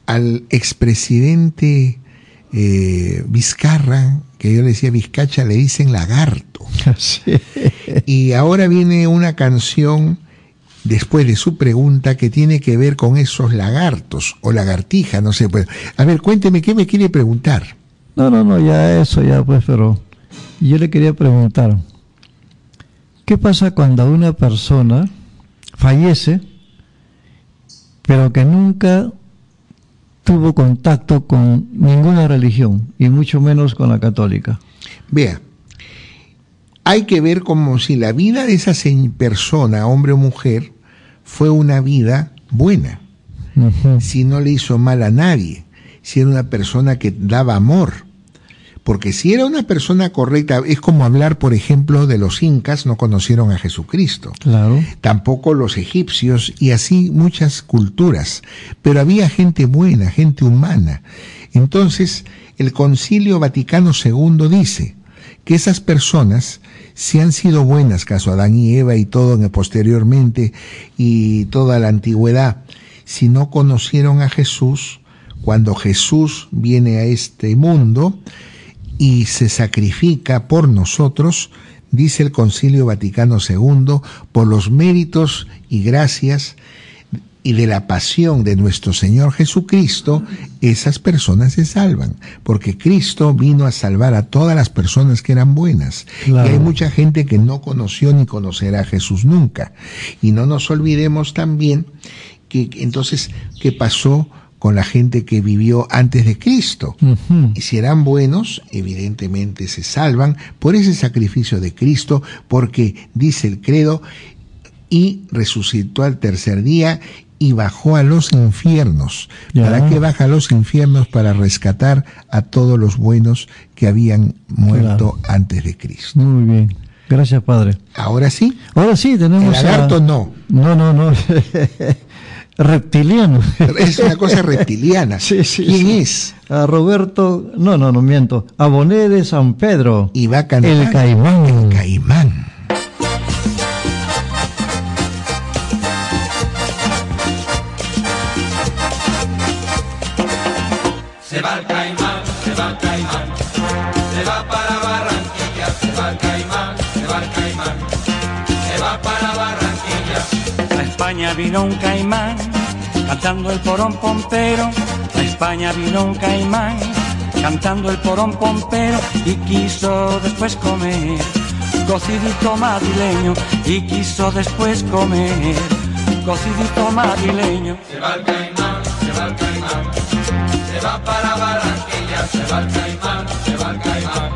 al expresidente eh, Vizcarra, que yo le decía Vizcacha, le dicen lagarto. Y ahora viene una canción después de su pregunta que tiene que ver con esos lagartos o lagartija, no sé. Pues. A ver, cuénteme, ¿qué me quiere preguntar?
No, no, no, ya eso, ya pues, pero yo le quería preguntar, ¿qué pasa cuando una persona fallece, pero que nunca tuvo contacto con ninguna religión, y mucho menos con la católica?
Vea, hay que ver como si la vida de esa persona, hombre o mujer, fue una vida buena. Si no le hizo mal a nadie, si era una persona que daba amor. Porque si era una persona correcta, es como hablar, por ejemplo, de los incas, no conocieron a Jesucristo.
Claro.
Tampoco los egipcios y así muchas culturas. Pero había gente buena, gente humana. Entonces, el Concilio Vaticano II dice que esas personas, si han sido buenas, caso Adán y Eva y todo en- posteriormente y toda la antigüedad, si no conocieron a Jesús, cuando Jesús viene a este mundo, y se sacrifica por nosotros, dice el Concilio Vaticano II, por los méritos y gracias y de la pasión de nuestro Señor Jesucristo, esas personas se salvan, porque Cristo vino a salvar a todas las personas que eran buenas.
Claro.
Y hay mucha gente que no conoció ni conocerá a Jesús nunca. Y no nos olvidemos también que que entonces, ¿qué pasó con la gente que vivió antes de Cristo? Y si eran buenos, evidentemente se salvan por ese sacrificio de Cristo, porque dice el credo, y resucitó al tercer día y bajó a los infiernos. ¿Para qué baja a los infiernos? Para rescatar a todos los buenos que habían muerto antes de Cristo.
Muy bien. Gracias, padre.
Ahora sí.
Ahora sí, tenemos
El lagarto
a-
no.
No, no, no. Reptiliano.
Es una cosa reptiliana. ¿Quién es?
A Roberto, no, no, no miento. Aboné de San Pedro.
Y va a cantar.
El Caimán.
El Caimán.
España vino un caimán cantando el porón pompero. A España vino un caimán cantando el porón pompero y quiso después comer cocidito madrileño y quiso después comer cocidito madrileño.
Se va el caimán, se va el caimán, se va para Barranquilla, se va el caimán, se va el caimán,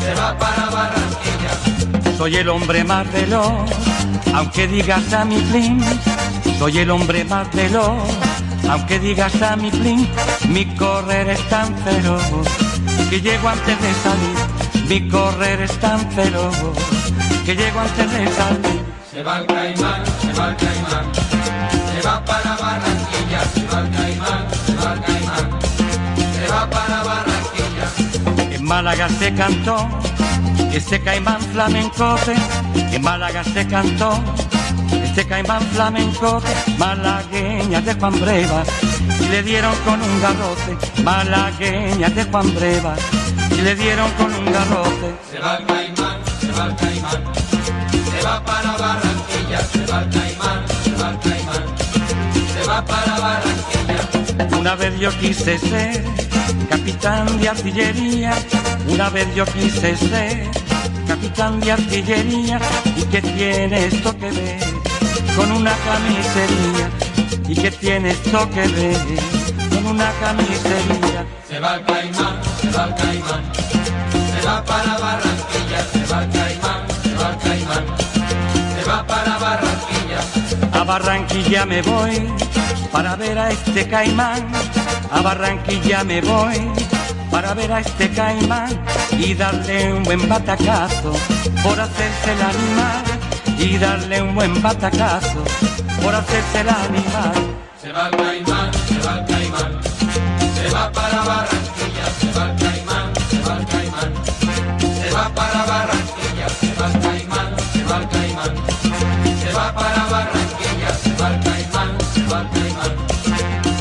se va para.
Soy el hombre más veloz, aunque digas a mi plin. Soy el hombre más veloz, aunque digas a mi plin. Mi correr es tan feroz que llego antes de salir. Mi correr es tan feroz que llego antes de salir.
Se va el caimán, se va el caimán, se va para Barranquilla, se va el caimán, se va el caimán, se va para Barranquilla.
En Málaga se cantó este caimán flamencote que en Málaga se cantó. Este caimán flamencote malagueña de Juan Breva. Y le dieron con un garrote malagueña de Juan Breva. Y le dieron con un garrote.
Se va el caimán, se va el caimán. Se va para Barranquilla,
se va el caimán, se va el caimán. Se va para
Barranquilla.
Una vez yo quise ser capitán de artillería, una vez yo quise ser capitán de artillería. ¿Y qué tiene esto que ver con una camisería? ¿Y qué tiene esto que ver con una camisería?
Se va el caimán, se va el caimán, se va para Barranquilla, se va el caimán, se va el caimán, se va para Barranquilla.
A Barranquilla me voy para ver a este caimán. A Barranquilla me voy para ver a este caimán y darle un buen batacazo por hacerse el animal. Y darle un buen batacazo por hacerse el animal.
Se va el caimán, se va el caimán, se va para Barranquilla, se va el caimán,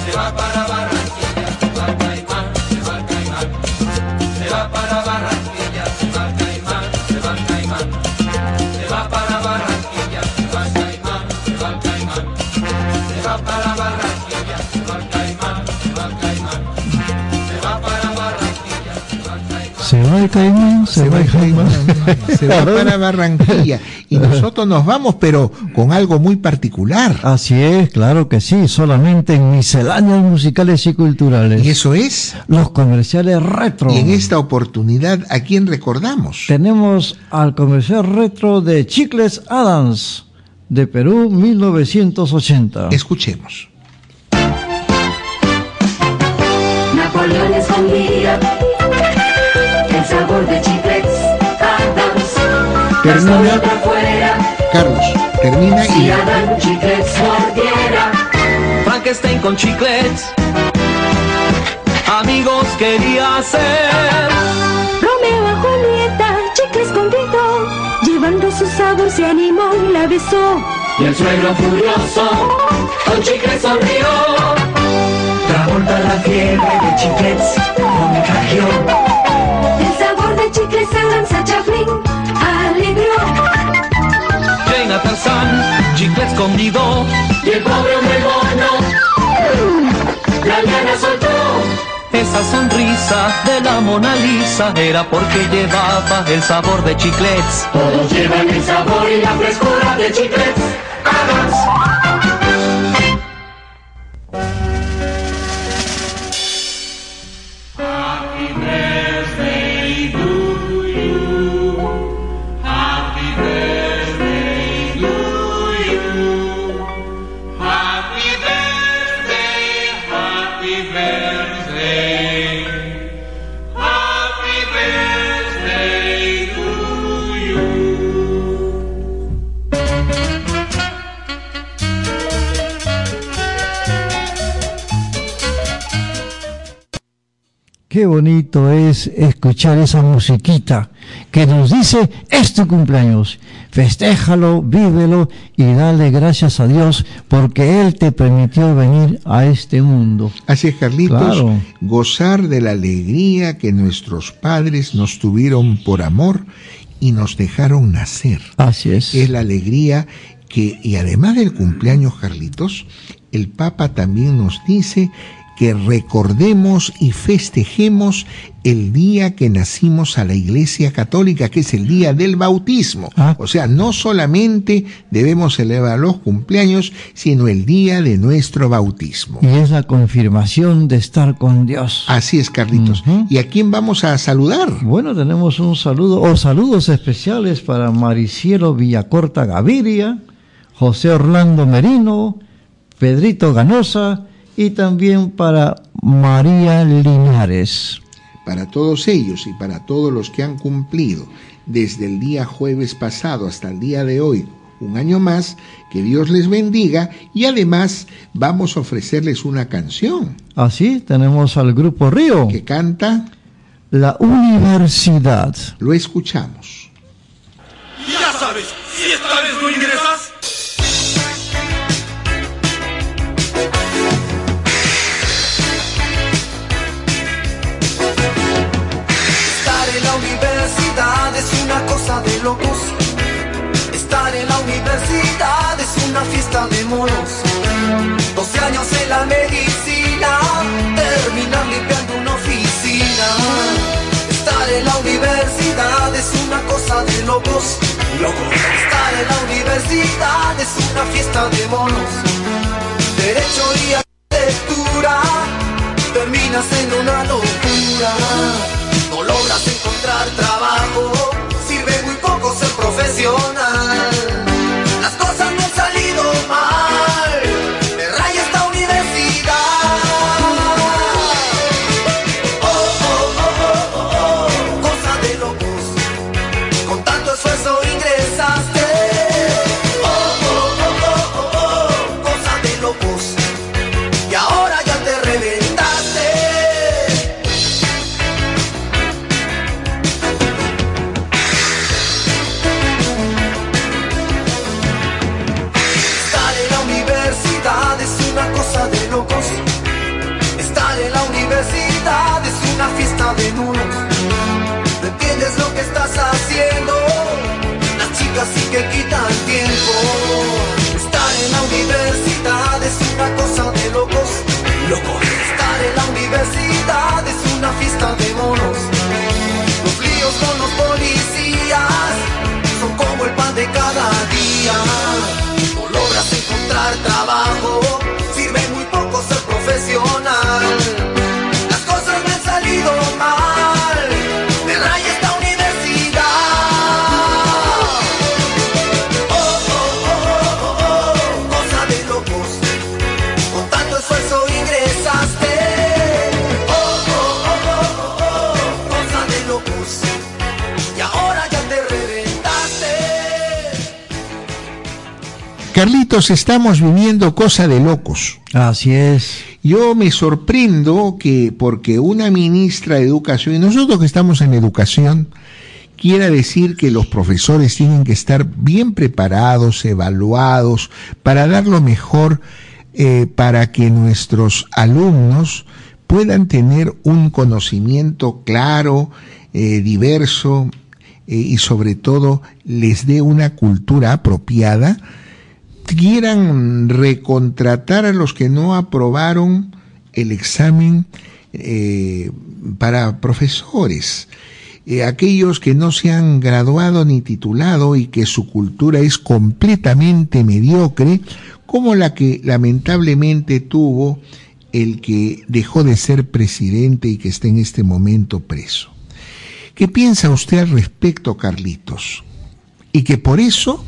se va para Barranquilla, va el caimán, se, va el caimán. Se va para Barranquilla.
Y nosotros nos vamos, pero con algo muy particular.
Así es, claro que sí, solamente en misceláneos musicales y culturales.
¿Y eso es?
Los comerciales retro.
Y en esta oportunidad, ¿a quién recordamos?
Tenemos al comercial retro de Chicles Adams, de Perú, 1980.
Escuchemos.
Napoleón escondía el
Termina- Carlos, termina
si
y...
Adán chiclets mordiera.
Frankenstein con chiclets. Amigos quería ser.
Romeo a Julieta, chicle escondido, llevando su sabor se animó y la besó.
Y el suegro furioso con chiclets sonrió. Travolta la fiebre de chiclets contagió.
El sabor de chicles a Chaplin alegró.
Tarzán, chicle escondido.
Y el pobre hombre mono la liana soltó.
Esa sonrisa de la Mona Lisa era porque llevaba el sabor de chiclets.
Todos llevan el sabor y la frescura de chiclets
Qué bonito es escuchar esa musiquita que nos dice, es tu cumpleaños, festéjalo, vívelo y dale gracias a Dios porque Él te permitió venir a este mundo.
Así es, Carlitos,
Claro.
gozar de la alegría que nuestros padres nos tuvieron por amor y nos dejaron nacer.
Así es.
Es la alegría que, y además del cumpleaños, Carlitos, el Papa también nos dice que recordemos y festejemos el día que nacimos a la Iglesia Católica, que es el día del bautismo. O sea, no solamente debemos celebrar los cumpleaños, sino el día de nuestro bautismo.
Y es la confirmación de estar con Dios.
Así es, Carlitos. ¿Y a quién vamos a saludar?
Bueno, tenemos un saludo o saludos especiales para Maricielo Villacorta Gaviria, José Orlando Merino, Pedrito Ganosa y también para María Linares.
Para todos ellos y para todos los que han cumplido desde el día jueves pasado hasta el día de hoy un año más, que Dios les bendiga y además vamos a ofrecerles una canción
Así tenemos al grupo Río.
que canta
La Universidad.
Lo escuchamos.
Ya sabes, si esta vez no ingresas.
Fiesta de monos.
12 años en la medicina, terminar limpiando una oficina. Estar en la universidad es una cosa de locos, locos. Estar en la universidad es una fiesta de monos. Derecho y arquitectura, terminas en una locura. No logras encontrar trabajo, sirve muy poco ser profesional. Una
Carlitos, estamos viviendo cosa de locos.
Así es.
Yo me sorprendo que porque una ministra de educación, y nosotros que estamos en educación, quiera decir que los profesores tienen que estar bien preparados, evaluados, para dar lo mejor eh, para que nuestros alumnos puedan tener un conocimiento claro, eh, diverso eh, y sobre todo les dé una cultura apropiada, quieran recontratar a los que no aprobaron el examen eh, para profesores, eh, aquellos que no se han graduado ni titulado y que su cultura es completamente mediocre, como la que lamentablemente tuvo el que dejó de ser presidente y que está en este momento preso. ¿Qué piensa usted al respecto, Carlitos? Y que por eso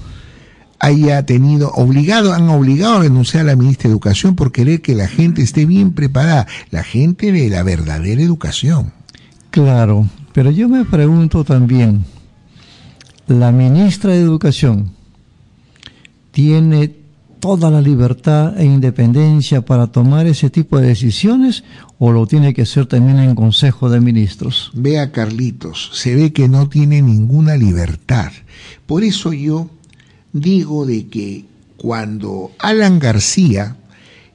haya tenido obligado, han obligado a renunciar a la ministra de Educación por querer que la gente esté bien preparada, la gente de la verdadera educación.
Claro, pero yo me pregunto también, ¿la ministra de Educación tiene toda la libertad e independencia para tomar ese tipo de decisiones o lo tiene que hacer también en Consejo de Ministros?
Vea, Carlitos, se ve que no tiene ninguna libertad. Por eso yo digo de que cuando Alan García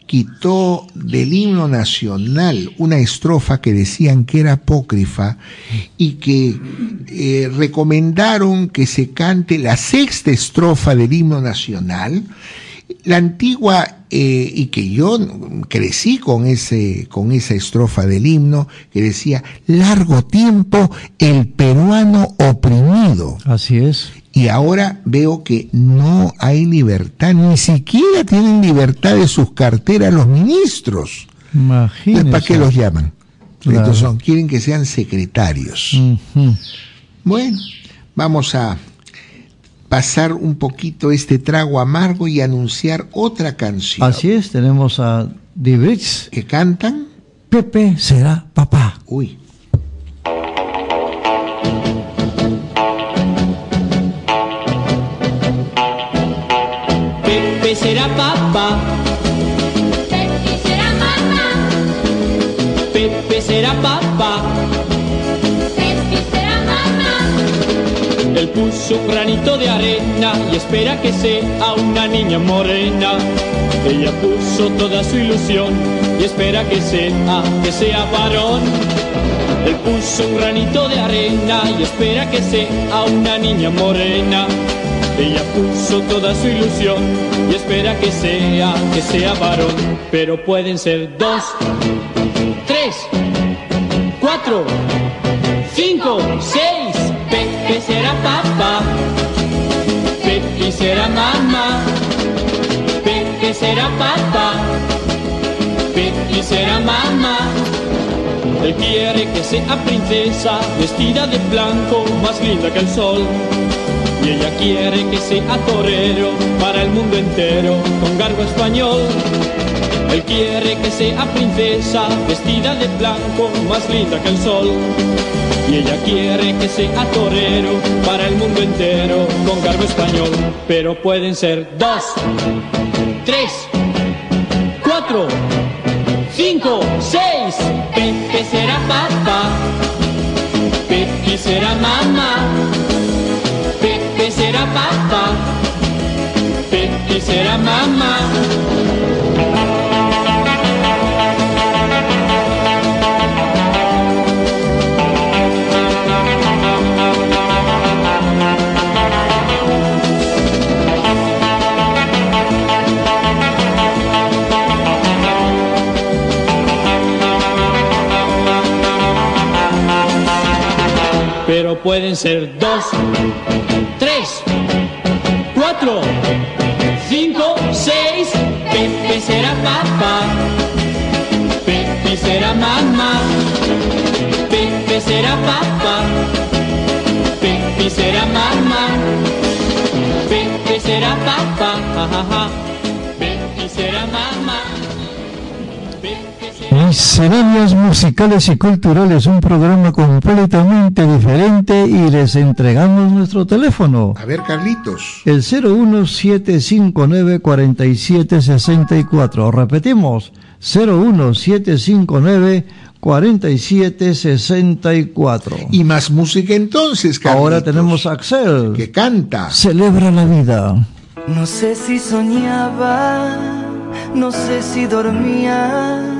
quitó del himno nacional una estrofa que decían que era apócrifa y que eh, recomendaron que se cante la sexta estrofa del himno nacional, la antigua eh, y que yo crecí con ese con esa estrofa del himno que decía largo tiempo el peruano oprimido
así es
y ahora veo que no hay libertad ni siquiera tienen libertad de sus carteras los ministros
Imagínese.
¿para qué los llaman?
Claro.
Estos son quieren que sean secretarios bueno vamos a pasar un poquito este trago amargo y anunciar otra canción.
Así es, tenemos a The Brits.
¿Que cantan?
Pepe será papá.
Uy.
Será papá.
Será mamá.
Él puso un granito de arena y espera que sea una niña morena. Ella puso toda su ilusión y espera que sea, que sea varón. Él puso un granito de arena y espera que sea una niña morena. Ella puso toda su ilusión y espera que sea, que sea varón. Pero pueden ser dos, tres, cuatro, cinco, seis. Pepe será papá, Pepe será mamá, Pepe será papá, Pepe será mamá. Él quiere que sea princesa, vestida de blanco, más linda que el sol. Y ella quiere que sea torero para el mundo entero, con garbo español. Él quiere que sea princesa, vestida de blanco, más linda que el sol. Y ella quiere que sea torero para el mundo entero, con garbo español. Pero pueden ser dos, tres, cuatro, cinco, seis. Pepe será papá, Pepe será mamá, Pepe será papá, Pepe será mamá. Pueden ser dos, tres, cuatro, cinco, seis. Pepe será papá, Pepe será mamá, Pepe será papá, Pepe será mamá, Pepe será papá.
Misceláneas musicales y culturales, un programa completamente diferente y les entregamos nuestro teléfono.
A ver, Carlitos.
El 01759-4764. Repetimos, 01759-4764.
Y más música entonces, Carlitos.
Ahora tenemos a Axel.
Que canta.
Celebra la vida.
No sé si soñaba, no sé si dormía.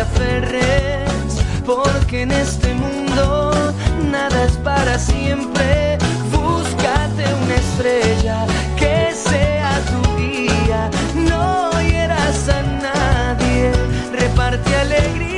aferres, porque en este mundo nada es para siempre. Búscate una estrella que sea tu guía, no hieras a nadie, reparte alegría.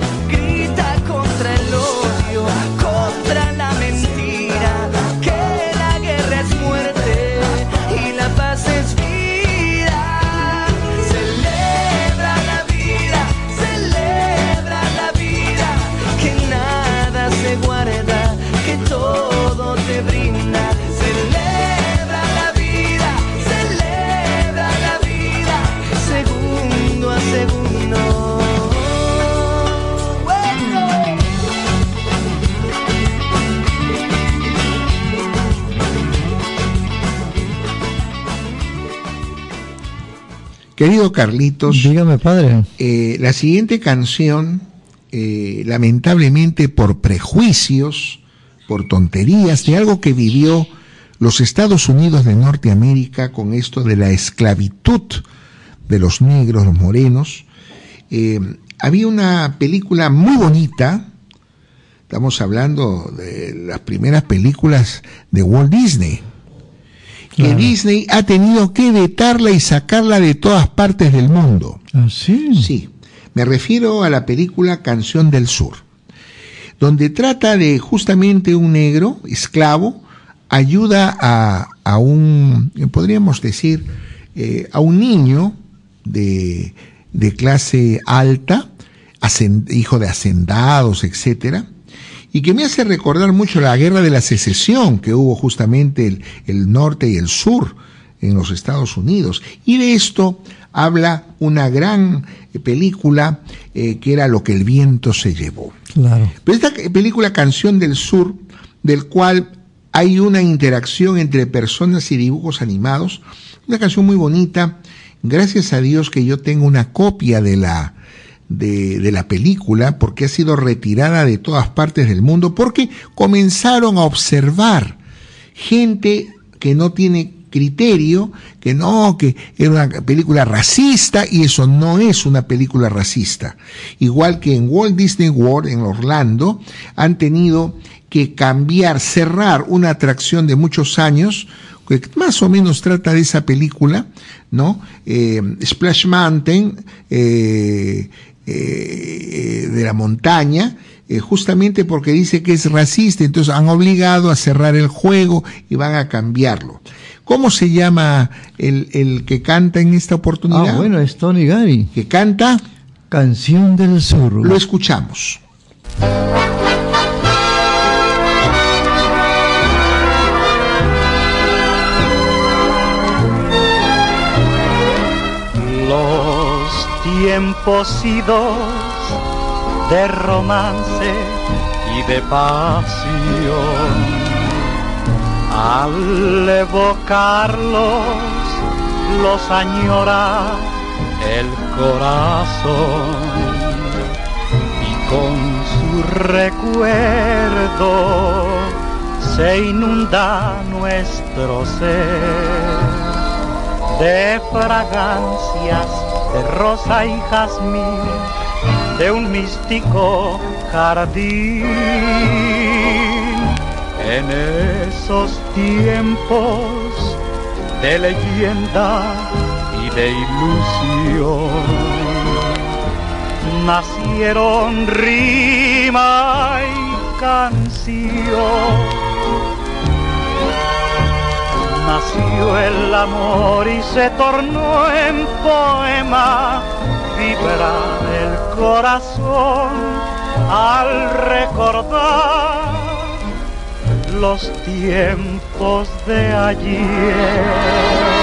Querido Carlitos.
Dígame, padre.
eh, la siguiente canción, eh, lamentablemente por prejuicios, por tonterías, de algo que vivió los Estados Unidos de Norteamérica con esto de la esclavitud de los negros, los morenos. eh, había una película muy bonita Estamos hablando de las primeras películas de Walt Disney. Que. Disney ha tenido que vetarla y sacarla de todas partes del mundo.
¿Ah, sí?
Sí. Me refiero a la película Canción del Sur, donde trata de justamente un negro, esclavo, ayuda a, a un, podríamos decir, eh, a un niño de, de clase alta, hijo de hacendados, etcétera, y que me hace recordar mucho la guerra de la secesión que hubo justamente el, el norte y el sur en los Estados Unidos. Y de esto habla una gran eh, película eh, que era Lo que el viento se llevó.
Claro.
Pero esta ca- película Canción del Sur, del cual hay una interacción entre personas y dibujos animados, una canción muy bonita, gracias a Dios que yo tengo una copia de la, de, la película, porque ha sido retirada de todas partes del mundo, porque comenzaron a observar gente que no tiene criterio, que no, que era una película racista y eso no es una película racista. Igual que en Walt Disney World, en Orlando, han tenido que cambiar, cerrar una atracción de muchos años, que más o menos trata de esa película, ¿no? Eh, Splash Mountain, eh, eh, de la montaña, eh, justamente porque dice que es racista, entonces han obligado a cerrar el juego y van a cambiarlo. ¿Cómo se llama el, el que canta en esta oportunidad?
Ah, bueno, es Tony Gary.
¿Que canta?
Canción del Sur.
Lo escuchamos.
Tiempos idos de romance y de pasión. Al evocarlos, los añora el corazón y con su recuerdo se inunda nuestro ser de fragancias de rosa y jazmín, de un místico jardín. En esos tiempos de leyenda y de ilusión, nacieron rima y canción nació el amor y se tornó en poema, vibra el corazón al recordar los tiempos de En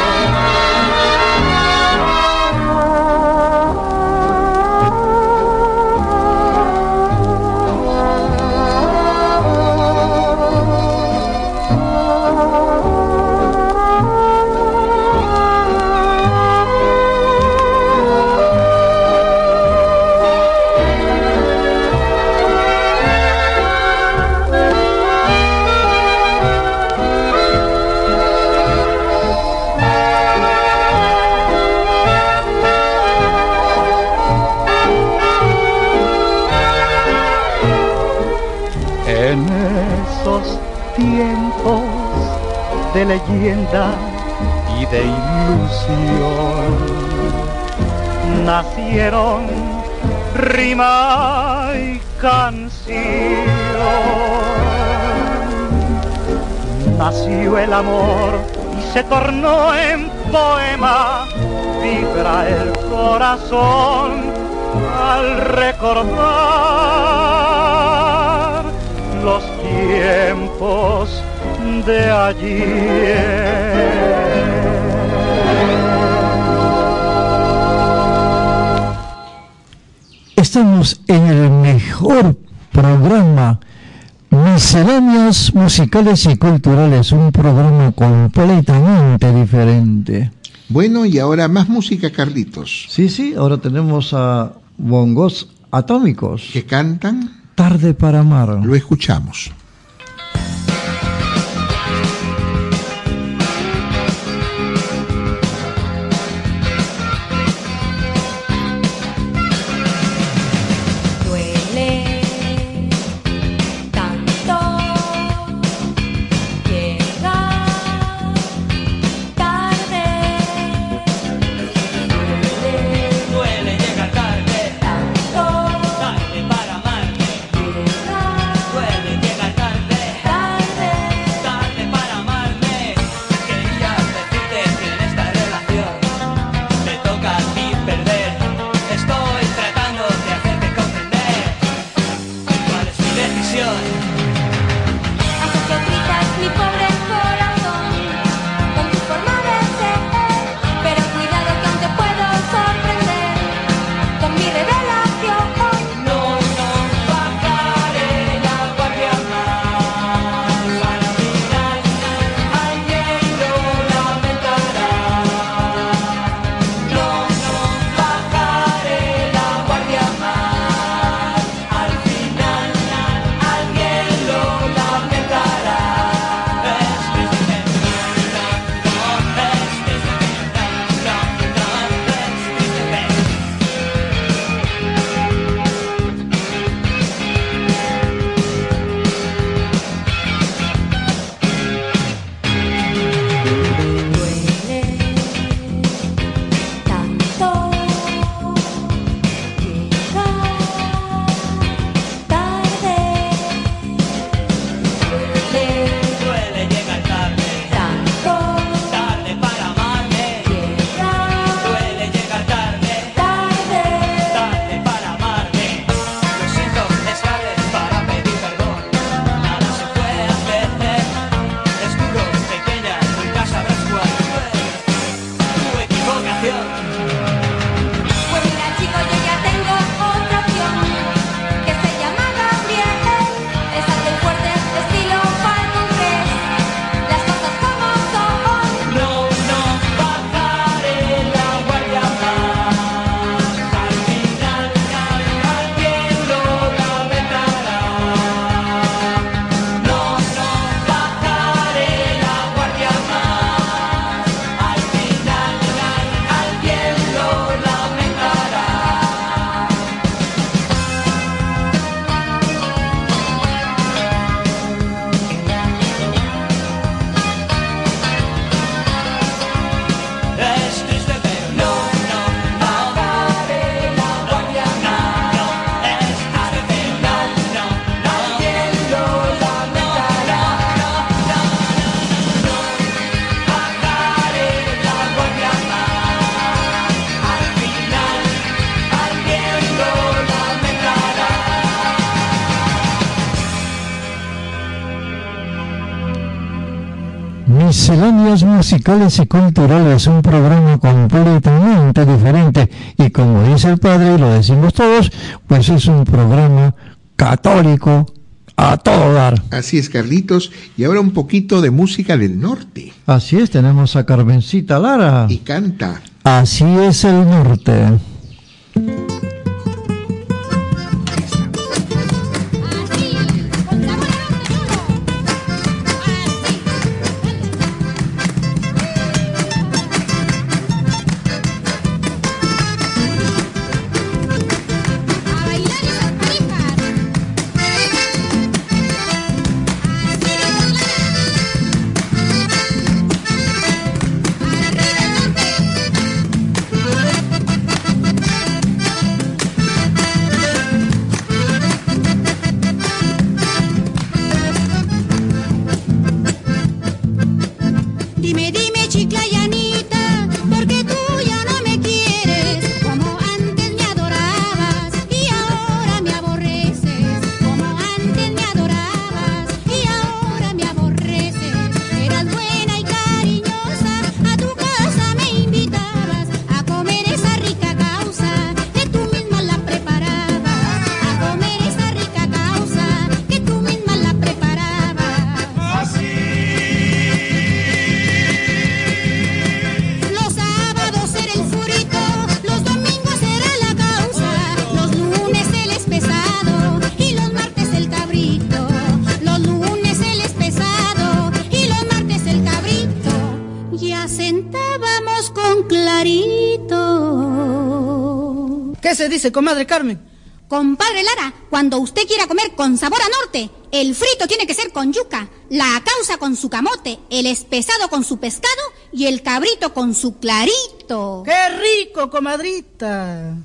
de leyenda y de ilusión nacieron rima y canción. Nació el amor y se tornó en poema, vibra el corazón al recordar los tiempos de ayer.
Estamos en el mejor programa Misceláneas musicales y culturales, un programa completamente diferente.
Bueno, y ahora más música, Carlitos.
Sí, sí, ahora tenemos a bongos atómicos.
¿Que cantan?
Tarde para amar.
Lo escuchamos.
Misceláneas musicales y culturales, un programa completamente diferente. Y como dice el padre, y lo decimos todos, pues es un programa católico a todo dar.
Así es, Carlitos. Y ahora un poquito de música del norte.
Así es, tenemos a Carmencita Lara.
Y canta.
Así es el norte.
Dice, comadre Carmen?
Compadre Lara, cuando usted quiera comer con sabor a norte, el frito tiene que ser con yuca, la causa con su camote, el espesado con su pescado y el cabrito con su clarito.
¡Qué rico, comadrita!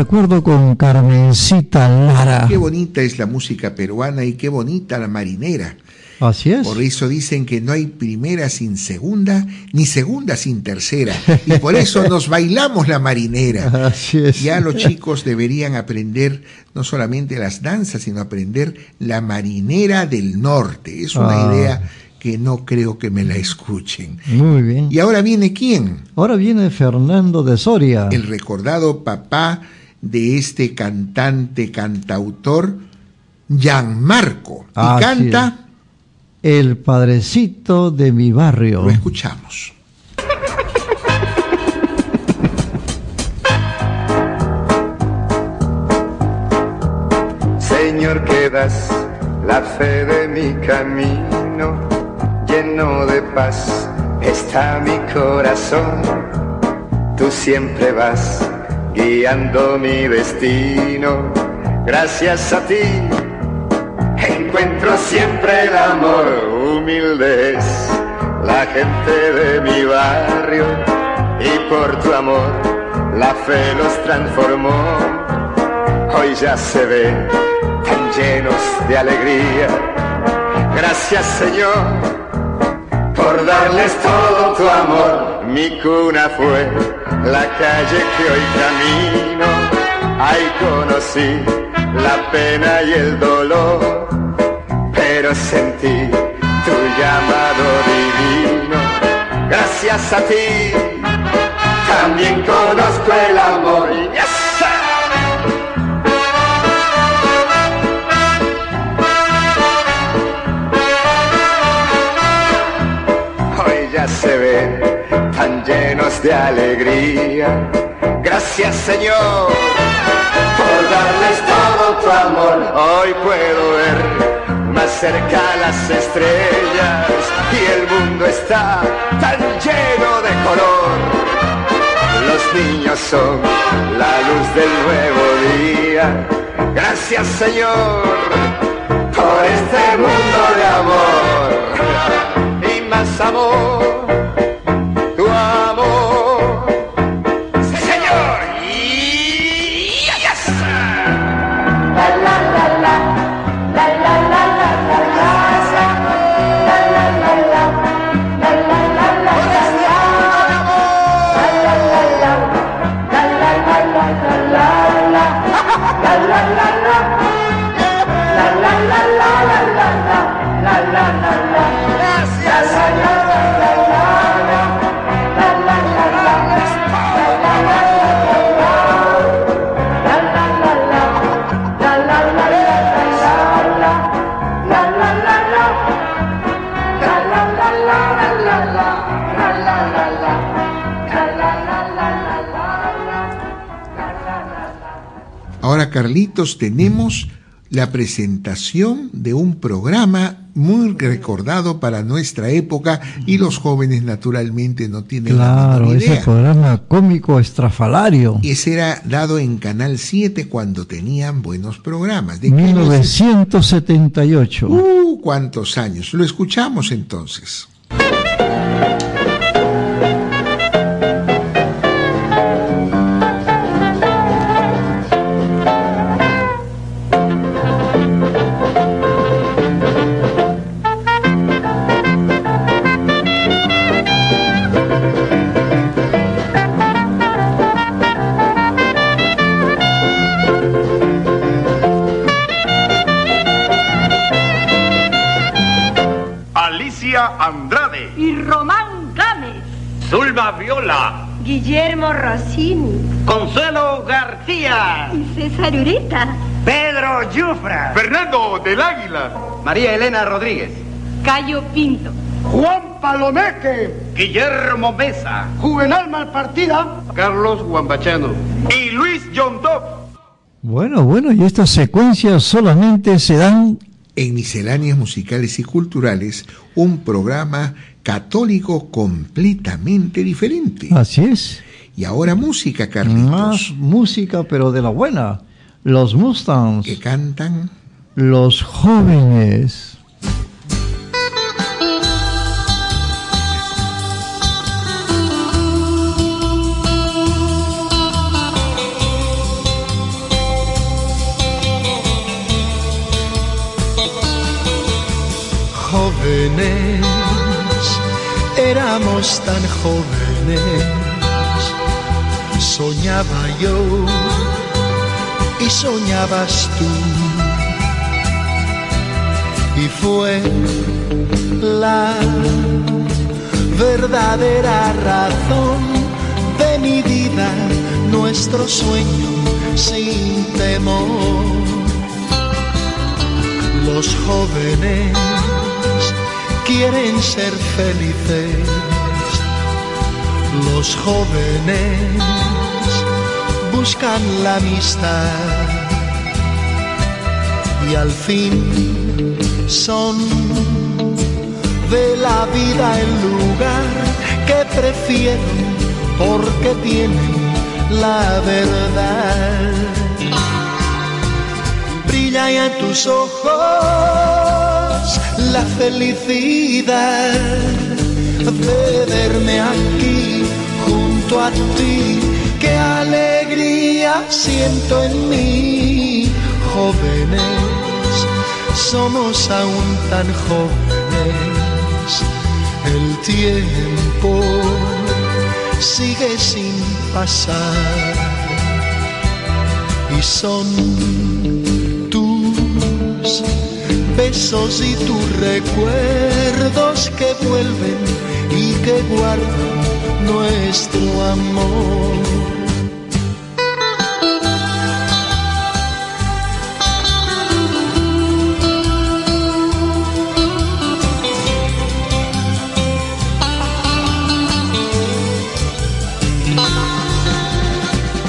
Recuerdo con Carmencita Lara.
Qué bonita es la música peruana y qué bonita la marinera.
Así es.
Por eso dicen que no hay primera sin segunda, ni segunda sin tercera. Y por eso nos bailamos la marinera.
Así es.
Ya los chicos deberían aprender no solamente las danzas, sino aprender la marinera del norte. Es una
Ah.
idea que no creo que me la escuchen.
Muy bien.
¿Y ahora viene quién?
Ahora viene Fernando de Soria.
El recordado papá de este cantante, cantautor, Gianmarco. Y canta,
El padrecito de mi barrio.
lo escuchamos.
Señor, que das la fe de mi camino, lleno de paz está mi corazón. Tú siempre vas guiando mi destino. Gracias a ti encuentro siempre el amor. Humilde es la gente de mi barrio y por tu amor la fe los transformó. Hoy ya se ven tan llenos de alegría Gracias Señor por darles todo tu amor. Mi cuna fue la calle que hoy camino. Ahí conocí la pena y el dolor, pero sentí tu llamado divino. Gracias a ti también conozco el amor. Yes, ya se ven tan llenos de alegría. Gracias Señor por darles todo tu amor. Hoy puedo ver más cerca las estrellas y el mundo está tan lleno de color. Los niños son la luz del nuevo día. Gracias Señor por este mundo de amor más amor,
Carlitos, tenemos la presentación de un programa muy recordado para nuestra época y los jóvenes naturalmente no tienen la
Claro, ese
idea.
programa cómico estrafalario.
Ese era dado en Canal 7 cuando tenían buenos programas. ¿De qué nos-
1978.
Uh, cuántos años. Lo escuchamos entonces.
Guillermo Rossini.
Consuelo García,
y César Ureta,
Pedro Yufra, Fernando del Águila, María Elena Rodríguez,
Cayo Pinto,
Juan Palomeque, Guillermo Mesa, Juvenal Malpartida, Carlos Guambachano. Y Luis John Dove.
Bueno, bueno, y estas secuencias solamente se dan
En Misceláneas Musicales y Culturales, un programa católico completamente diferente.
Así es.
Y ahora música, Carlitos.
Más música, pero de la buena. Los Mustangs.
Que cantan.
Los jóvenes.
jóvenes, éramos tan jóvenes, soñaba yo y soñabas tú. Y fue la verdadera razón de mi vida, nuestro sueño sin temor. Los jóvenes quieren ser felices. Los jóvenes buscan la amistad y al fin son de la vida el lugar que prefieren porque tienen la verdad. Brilla en tus ojos la felicidad de verme aquí junto a ti. Qué alegría siento en mí, jóvenes.
somos aún tan jóvenes. El tiempo sigue sin pasar y son tus besos y tus recuerdos que vuelven y que guardan nuestro amor.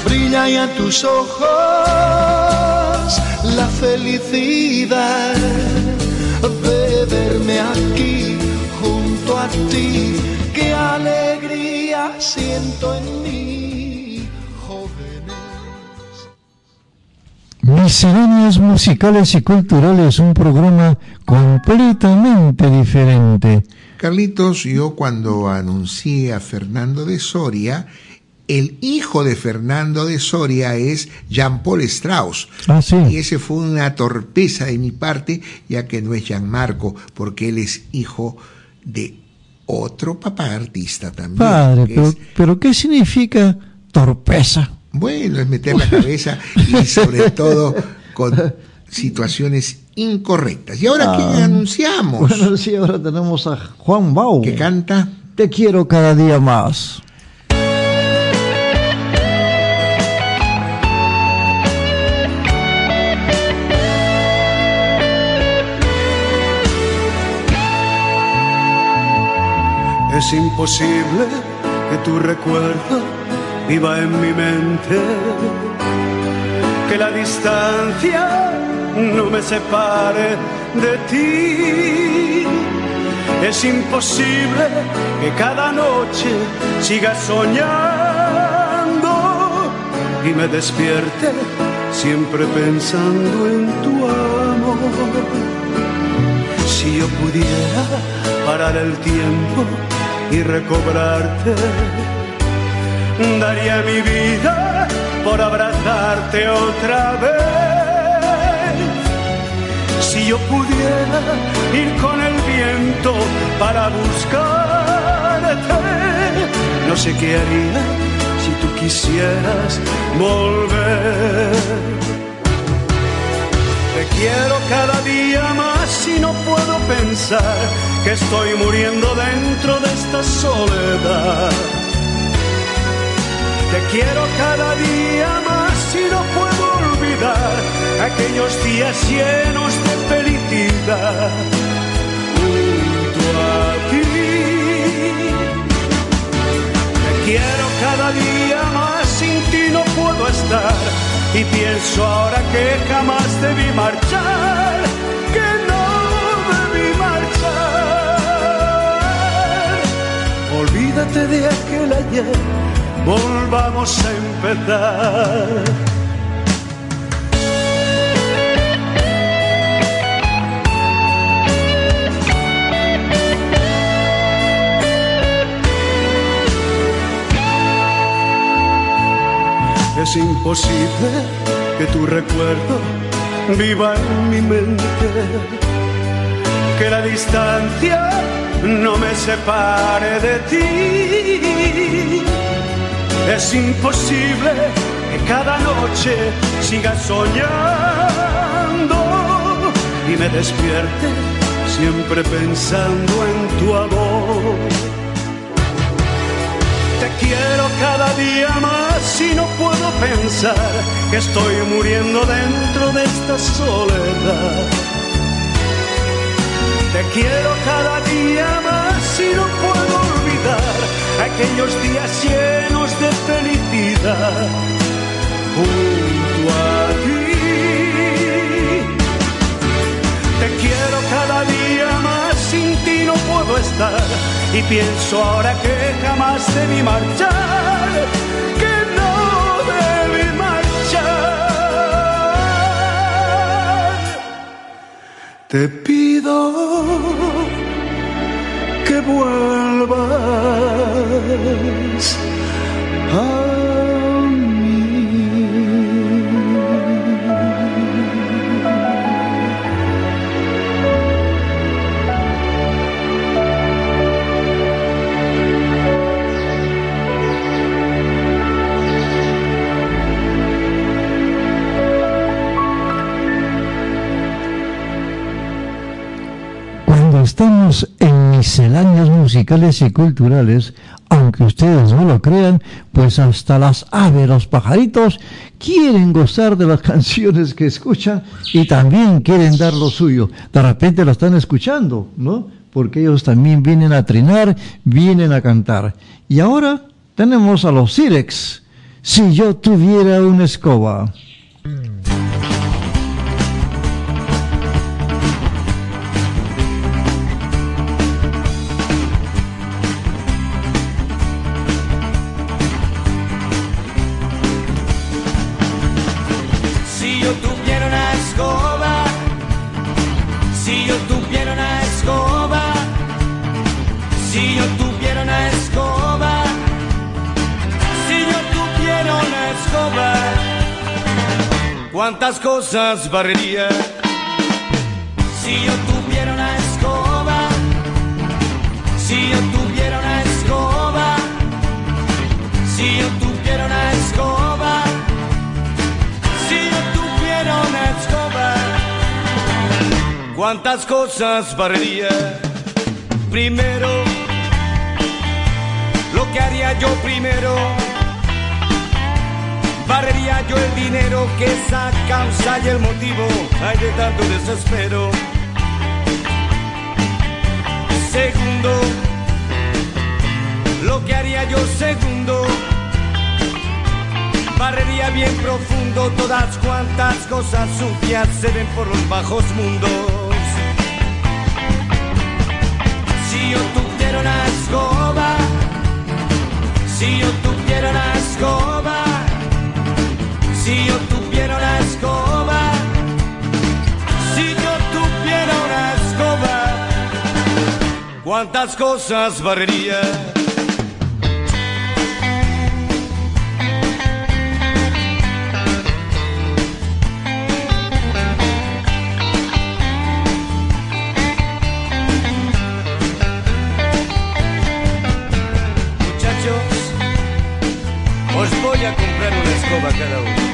brilla ya tus ojos felicidad de verme aquí junto a ti. Qué alegría siento en mí, jóvenes.
Misceláneas musicales y culturales, un programa completamente diferente.
Carlitos, yo cuando anuncié a Fernando de Soria, el hijo de Fernando de Soria es Jean-Paul Strauss.
Ah, sí.
Y ese fue una torpeza de mi parte, ya que no es Gianmarco, porque él es hijo de otro papá artista también.
Padre, pero,
es-
pero ¿qué significa torpeza?
bueno, es meter la cabeza y sobre todo con situaciones incorrectas. ¿Y ahora
Ah.
quién anunciamos?
Bueno, sí, ahora tenemos a Juan Bau.
que canta
Te quiero cada día más.
Es imposible que tu recuerdo viva en mi mente, que la distancia no me separe de ti. Es imposible que cada noche siga soñando y me despierte siempre pensando en tu amor. Si yo pudiera parar el tiempo y recobrarte, daría mi vida por abrazarte otra vez. Si yo pudiera ir con el viento para buscarte, no sé qué haría si tú quisieras volver. Te quiero cada día más y no puedo pensar que estoy muriendo dentro de esta soledad. Te quiero cada día más y no puedo olvidar aquellos días llenos de felicidad junto a ti. Te quiero cada día más, sin ti no puedo estar. Y pienso ahora que jamás debí marchar, Olvídate de aquel ayer, volvamos a empezar. Es imposible que tu recuerdo viva en mi mente, que la distancia no me separe de ti. Es imposible que cada noche siga soñando y me despierte siempre pensando en tu amor. Te quiero cada día más y no puedo pensar que estoy muriendo dentro de esta soledad. Te quiero cada día más y no puedo olvidar aquellos días llenos de felicidad junto a ti. Te quiero cada día más, sin ti no puedo estar. Y pienso ahora que jamás debí marchar, que no debí marchar. Te pido que vuelvas a
musicales y culturales, aunque ustedes no lo crean, pues hasta las aves, los pajaritos, quieren gozar de las canciones que escuchan y también quieren dar lo suyo. De repente lo están escuchando, ¿no? Porque ellos también vienen a trinar, vienen a cantar. Y ahora tenemos a los Sirex. Si yo tuviera una escoba.
¿Cuántas cosas barrería? Si yo tuviera una escoba, si yo tuviera una escoba, si yo tuviera una escoba. Si yo tuviera una escoba, ¿cuántas cosas barrería? Primero, lo que haría yo primero, barrería yo el dinero que esa causa y el motivo hay de tanto desespero. Segundo, lo que haría yo segundo, barrería bien profundo todas cuantas cosas sucias se ven por los bajos mundos. Si yo tuviera una escoba, si yo tuviera una escoba, si yo tuviera una escoba, si yo tuviera una escoba, ¿cuántas cosas barrería? Muchachos, os voy a comprar una escoba cada uno.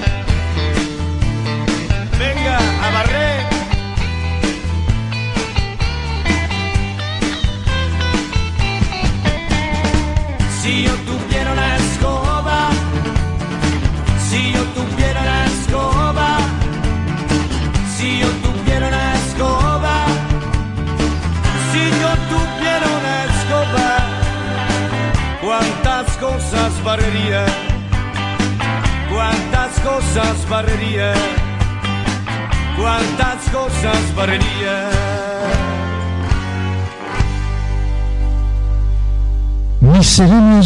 Barrería, cuántas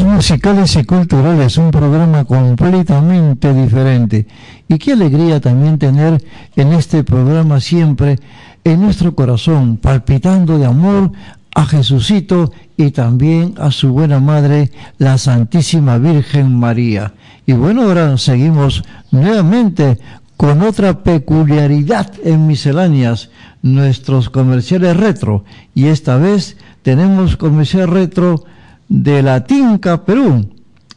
musicales y culturales, un programa completamente diferente. Y qué alegría también tener en este programa siempre en nuestro corazón, palpitando de amor a Jesucito y también a su buena madre, la Santísima Virgen María. Y bueno, ahora seguimos nuevamente con otra peculiaridad en misceláneas, nuestros comerciales retro. Y esta vez tenemos comercial retro de la Tinca Perú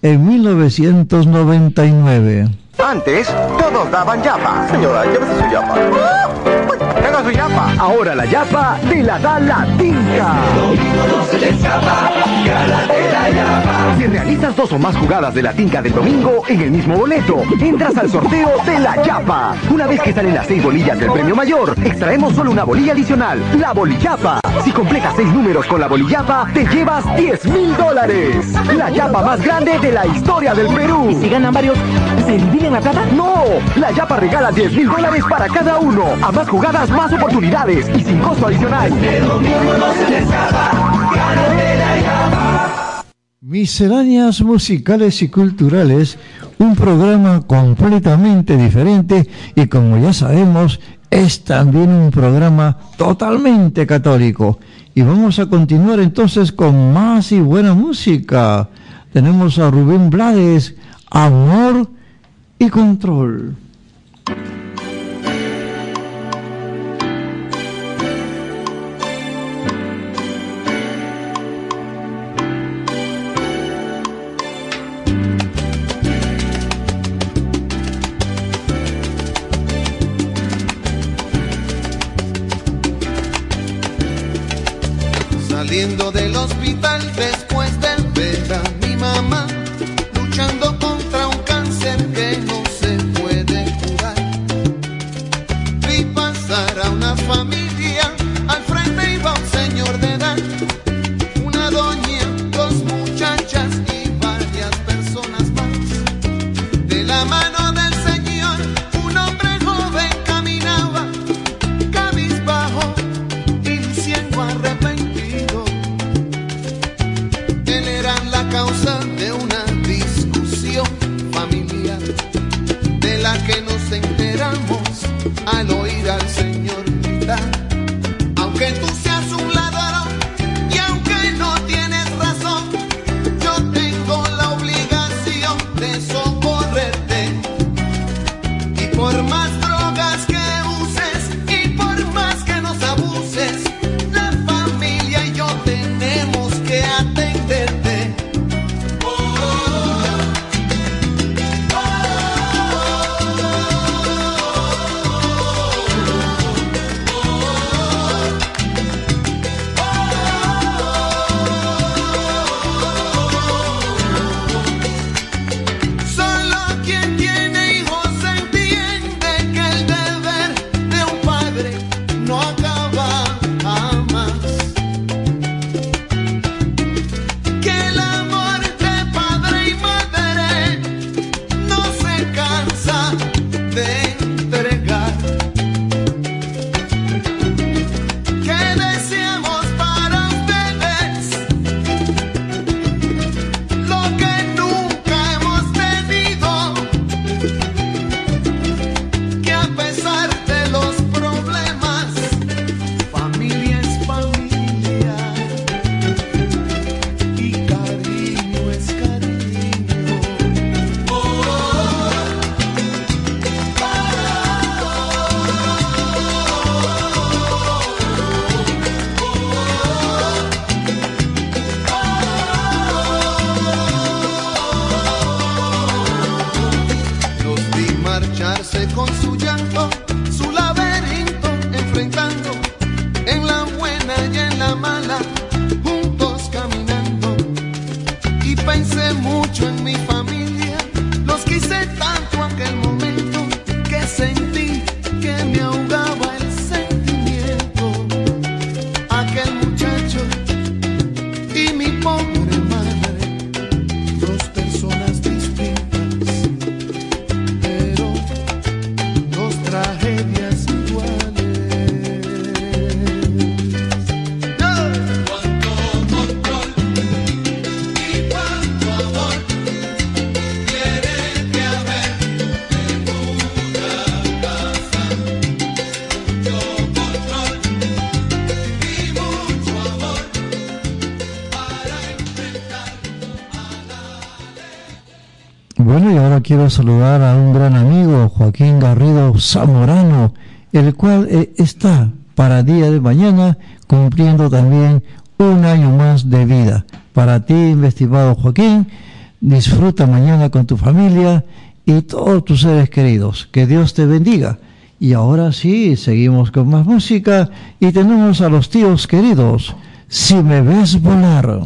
en 1999.
Antes, todos daban yapa. Señora, llévese su yapa. Ahora la yapa te la da la. Si realizas dos o más jugadas de la tinca del domingo en el mismo boleto, entras al sorteo de la yapa. Una vez que salen las seis bolillas del premio mayor, extraemos solo una bolilla adicional, la bolillapa. Si completas seis números con la bolillapa, te llevas 10 mil dólares. La yapa más grande de la historia del Perú. ¿Y si ganan varios, se dividen la plata? No, la yapa regala 10 mil dólares para cada uno. A más jugadas, más oportunidades y sin costo adicional.
Misceláneas musicales y culturales, un programa completamente diferente y como ya sabemos, es también un programa totalmente católico. Y vamos a continuar entonces con más y buena música. Tenemos a Rubén Blades, Amor y Control.
Best. quiero saludar a un gran amigo, Joaquín Garrido Zamorano, el cual eh, está para día de mañana cumpliendo también un año más de vida. Para ti, investigado Joaquín, disfruta mañana con tu familia y todos tus seres queridos. Que Dios te bendiga. Y ahora sí, seguimos con más música y tenemos a los tíos queridos. Si me ves volar.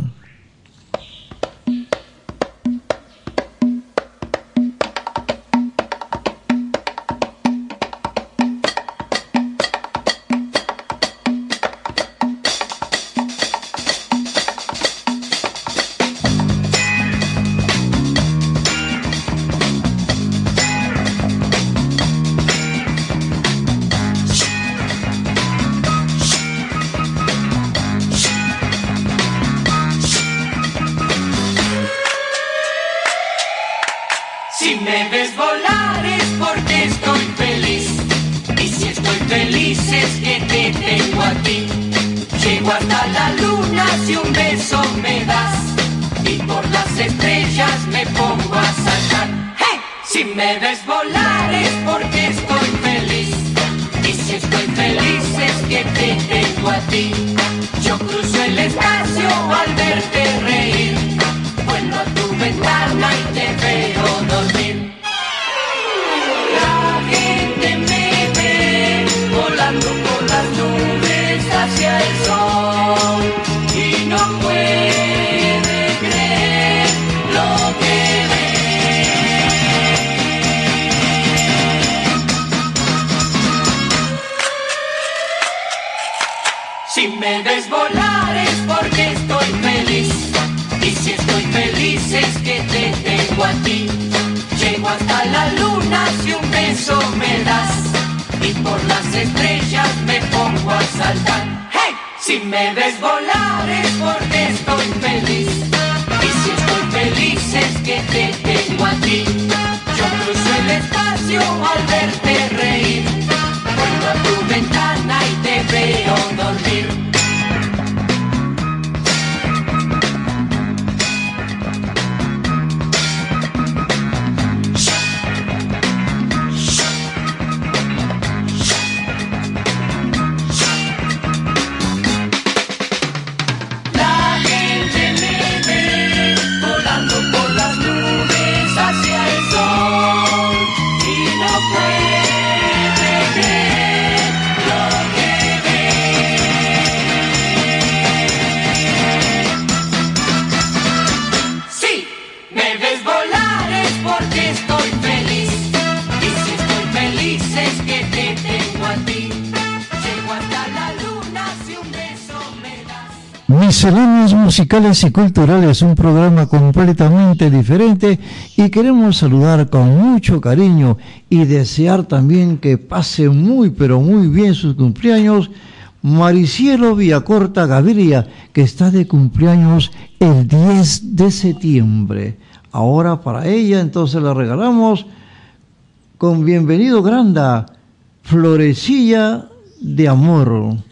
Y culturales, un programa completamente diferente y queremos saludar con mucho cariño y desear también que pase muy pero muy bien sus cumpleaños Maricielo Villacorta Gaviria, que está de cumpleaños el 10 de septiembre. Ahora para ella entonces le regalamos con bienvenido Granda, Florecilla de Amor.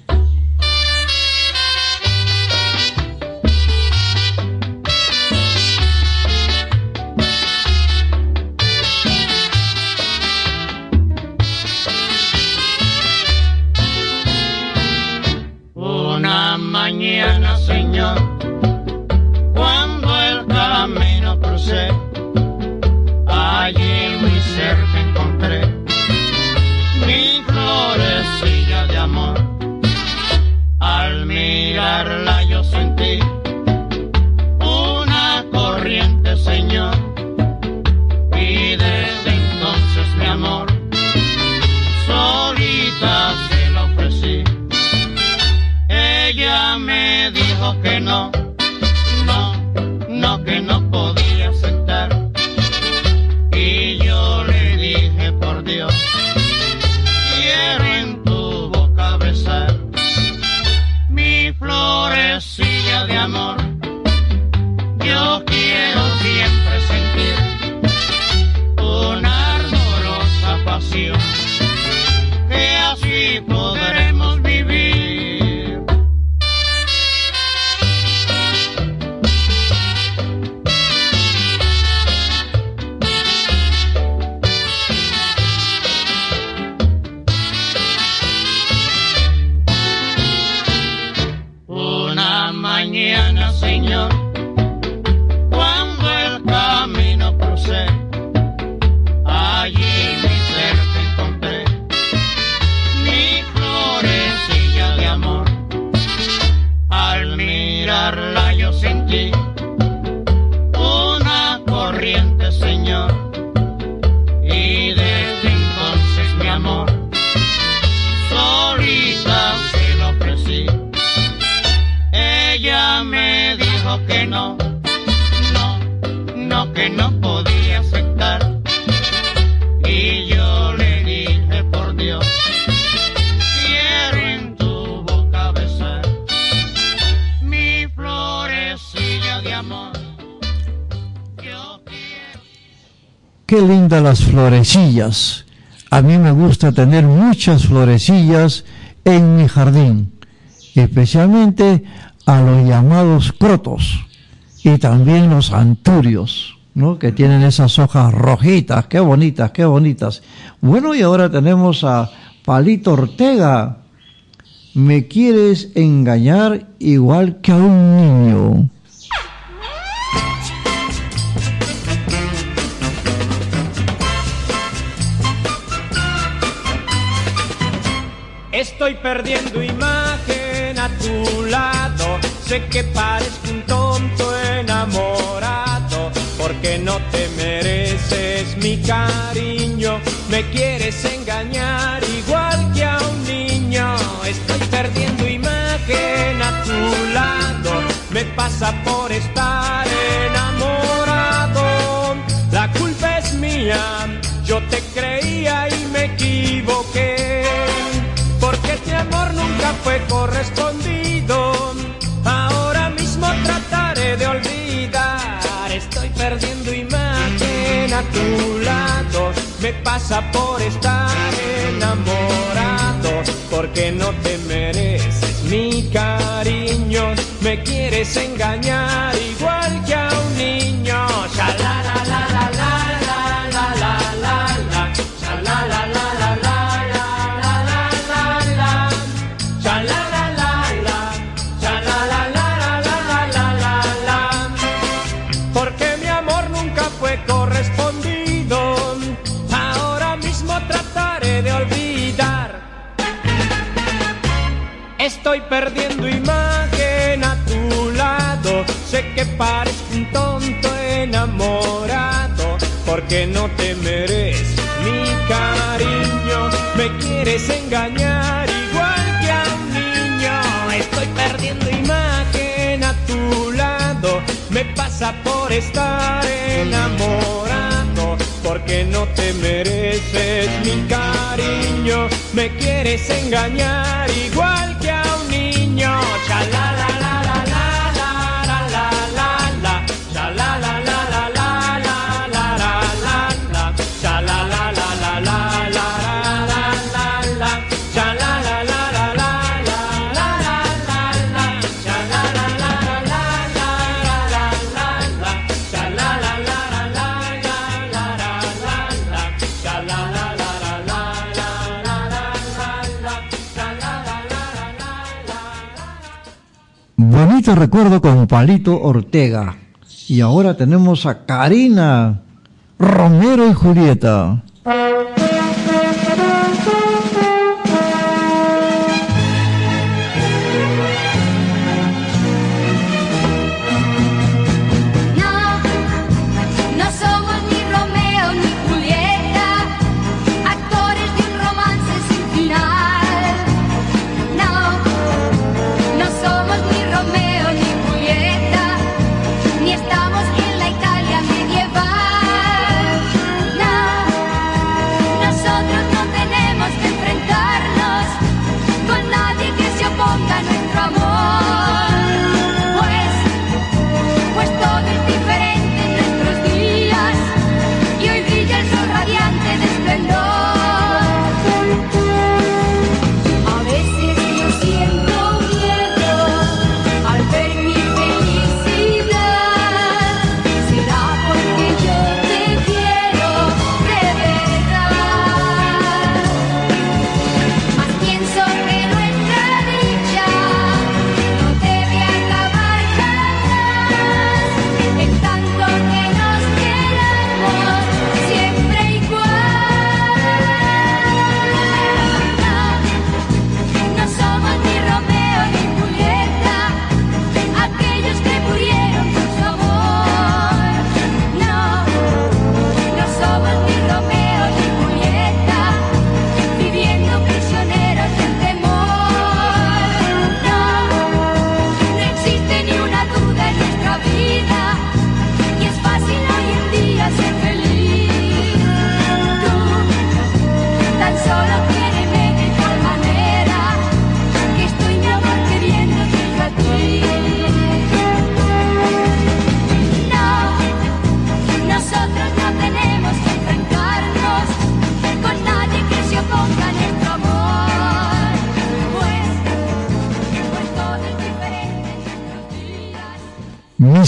Florecillas. A mí me gusta tener muchas florecillas en mi jardín, especialmente a los llamados crotos y también los anturios, ¿no? que tienen esas hojas rojitas, qué bonitas, qué bonitas. Bueno, y ahora tenemos a Palito Ortega. Me quieres engañar igual que a un niño.
Estoy perdiendo imagen a tu lado. Sé que parezco un tonto enamorado, porque no te mereces mi cariño. Me quieres engañar igual que a un niño. Estoy perdiendo imagen a tu lado. Me pasa por estar enamorado. La culpa es mía correspondido. Ahora mismo trataré de olvidar. Estoy perdiendo imagen a tu lado. Me pasa por estar enamorado. Porque no te mereces mi cariño. Me quieres engañar igual que a estoy perdiendo imagen a tu lado. Sé que parezco un tonto enamorado, porque no te mereces mi cariño. Me quieres engañar igual que a un niño. Estoy perdiendo imagen a tu lado. Me pasa por estar enamorado, porque no te mereces mi cariño. Me quieres engañar igual
triste recuerdo con Palito Ortega. Y ahora tenemos a Karina Romero y Julieta.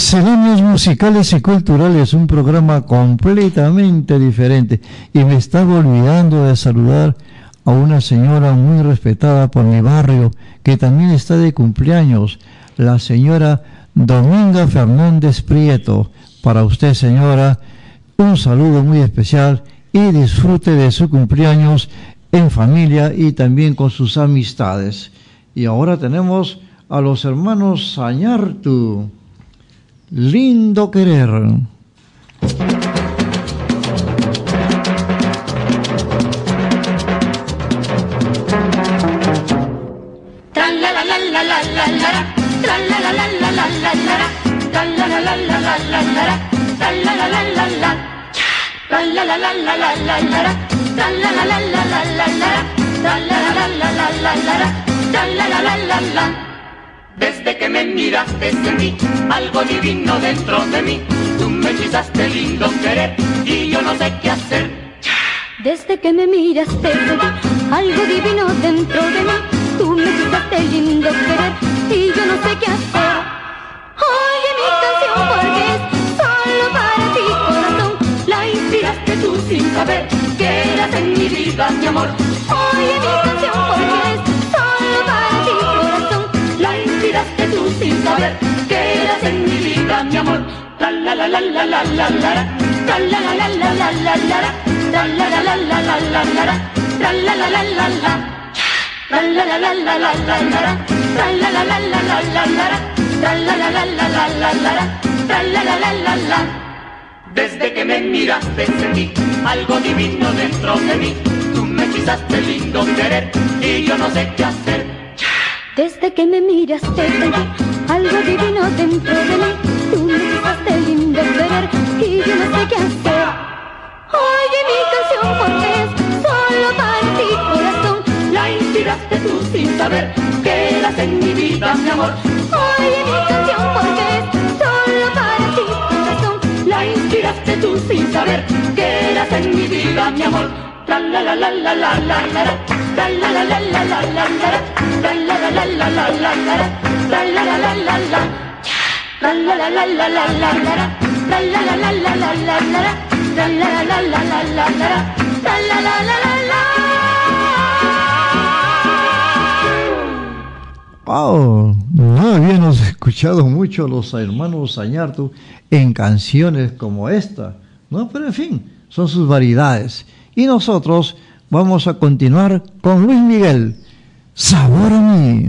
Misceláneas musicales y culturales, un programa completamente diferente. Y me estaba olvidando de saludar a una señora muy respetada por mi barrio, que también está de cumpleaños, la señora Dominga Fernández Prieto. Para usted, señora, un saludo muy especial y disfrute de su cumpleaños en familia y también con sus amistades. Y ahora tenemos a los hermanos Sañartu. Lindo querer.
la la la la
desde que me miraste sentí algo divino dentro de mí. Tú me hechizaste lindo querer y yo no sé qué hacer.
Desde que me miraste sentí algo divino dentro de mí. Tú me quitaste lindo querer y yo no sé qué hacer. Oye mi canción porque es solo para ti corazón.
La inspiraste tú sin saber que eras en mi vida mi amor.
Oye mi canción
saber que eras en mi vida mi amor. La la la la la la la la la. La la la la la la. La la la la la la la la la. La la la la la la la la la. La la la la la la la la la. La la la la la la. Desde que me miraste sentí algo divino dentro de mí. Tú me hechizaste lindo querer y yo no sé qué hacer.
Desde que me miraste sentí algo divino dentro de mí. Tú me quitaste lindo querer y yo no sé qué hacer. Oye mi canción porque es solo para ti corazón.
La inspiraste tú sin saber que eras en mi vida mi amor.
Oye mi canción porque es solo para ti corazón.
La inspiraste tú sin saber que eras en mi vida mi amor. La la la la la la la la la. La la la la la la la la la. La la la la la
no habíamos escuchado mucho a los hermanos Sañartu en canciones como esta, ¿no? Pero en fin, son sus variedades. Y nosotros vamos a continuar con Luis Miguel, Sabor a mí.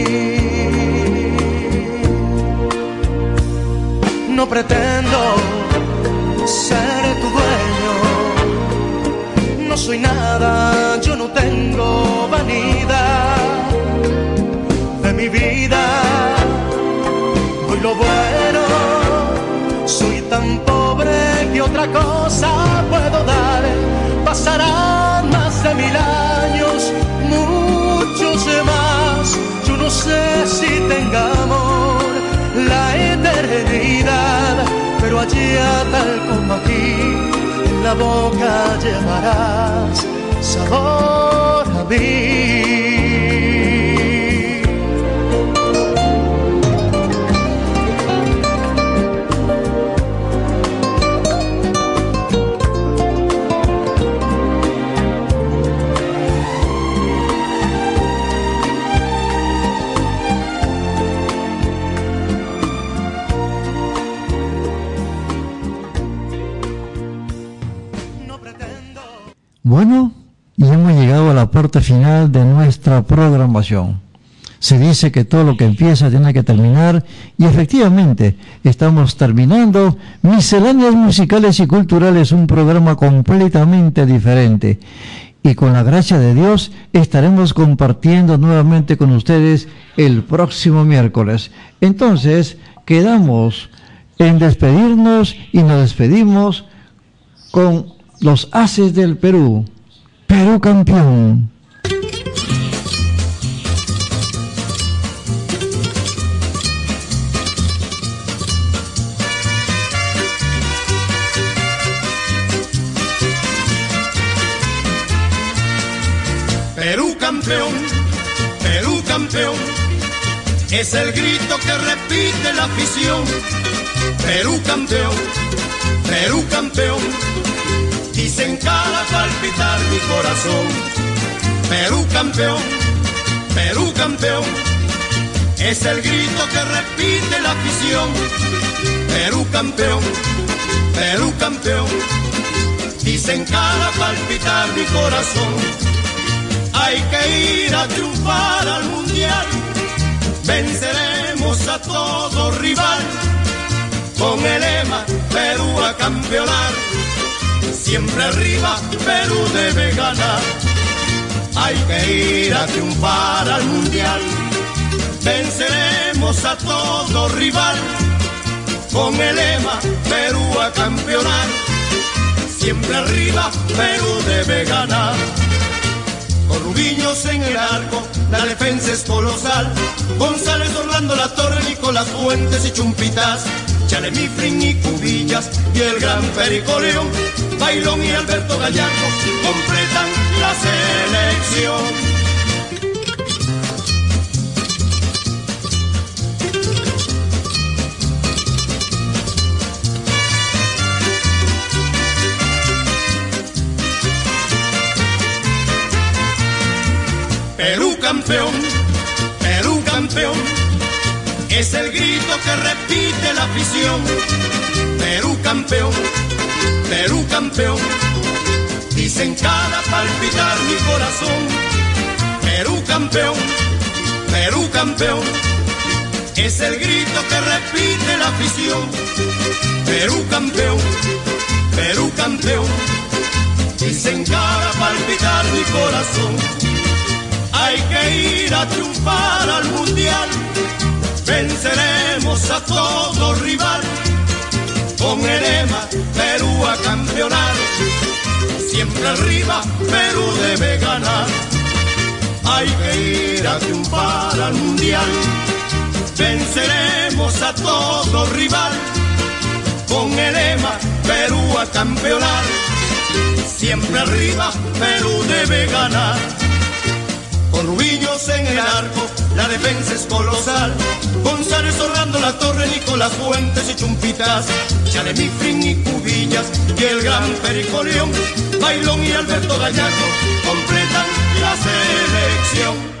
No pretendo ser tu dueño, no soy nada, yo no tengo vanidad de mi vida. Doy lo bueno, soy tan pobre que otra cosa puedo dar. Pasarán más de mil años, muchos más. Yo no sé si tengamos eternidad, pero allá tal como aquí, en la boca llevarás sabor a mí.
Bueno, y hemos llegado a la parte final de nuestra programación. Se dice que todo lo que empieza tiene que terminar y efectivamente estamos terminando Misceláneas Musicales y Culturales, un programa completamente diferente. Y con la gracia de Dios estaremos compartiendo nuevamente con ustedes el próximo miércoles. Entonces, quedamos en despedirnos y nos despedimos con los Haces del Perú. Perú campeón.
Perú campeón, Perú campeón, es el grito que repite la afición. Perú campeón, Perú campeón Dicen cada palpitar mi corazón. Perú campeón, Perú campeón. Es el grito que repite la afición. Perú campeón, Perú campeón. Dicen cada palpitar mi corazón. Hay que ir a triunfar al mundial. Venceremos a todo rival. Con el lema Perú a campeonar. Siempre arriba, Perú debe ganar. Hay que ir a triunfar al mundial. Venceremos a todo rival. Con el lema Perú a campeonar. Siempre arriba, Perú debe ganar. Rubiños en el arco, la defensa es colosal. González, Orlando, La Torre, Nicolás Fuentes y Chumpitas. Chalemifrin y Cubillas y el gran Perico León. Bailón y Alberto Gallardo completan la selección. Perú campeón, Perú campeón, es el grito que repite la afición. Perú campeón, Perú campeón, dicen cada palpitar mi corazón. Perú campeón, Perú campeón, es el grito que repite la afición. Perú campeón, Perú campeón, dicen cada palpitar mi corazón. Hay que ir a triunfar al mundial. Venceremos a todo rival. Con el lema Perú a campeonar. Siempre arriba, Perú debe ganar. Hay que ir a triunfar al mundial. Venceremos a todo rival. Con el lema Perú a campeonar. Siempre arriba, Perú debe ganar. Con Rubillos en el arco, la defensa es colosal. González Orlando, La Torre, Nicolás Fuentes y Chumpitas. Chalemifrin y Cubillas y el gran Perico León. Bailón y Alberto Gallardo completan la selección.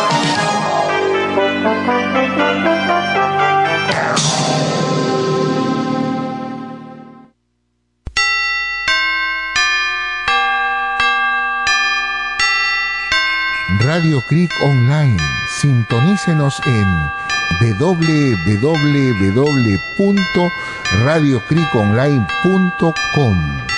Radio Creek Online. Sintonícenos en www.radiocreekonline.com.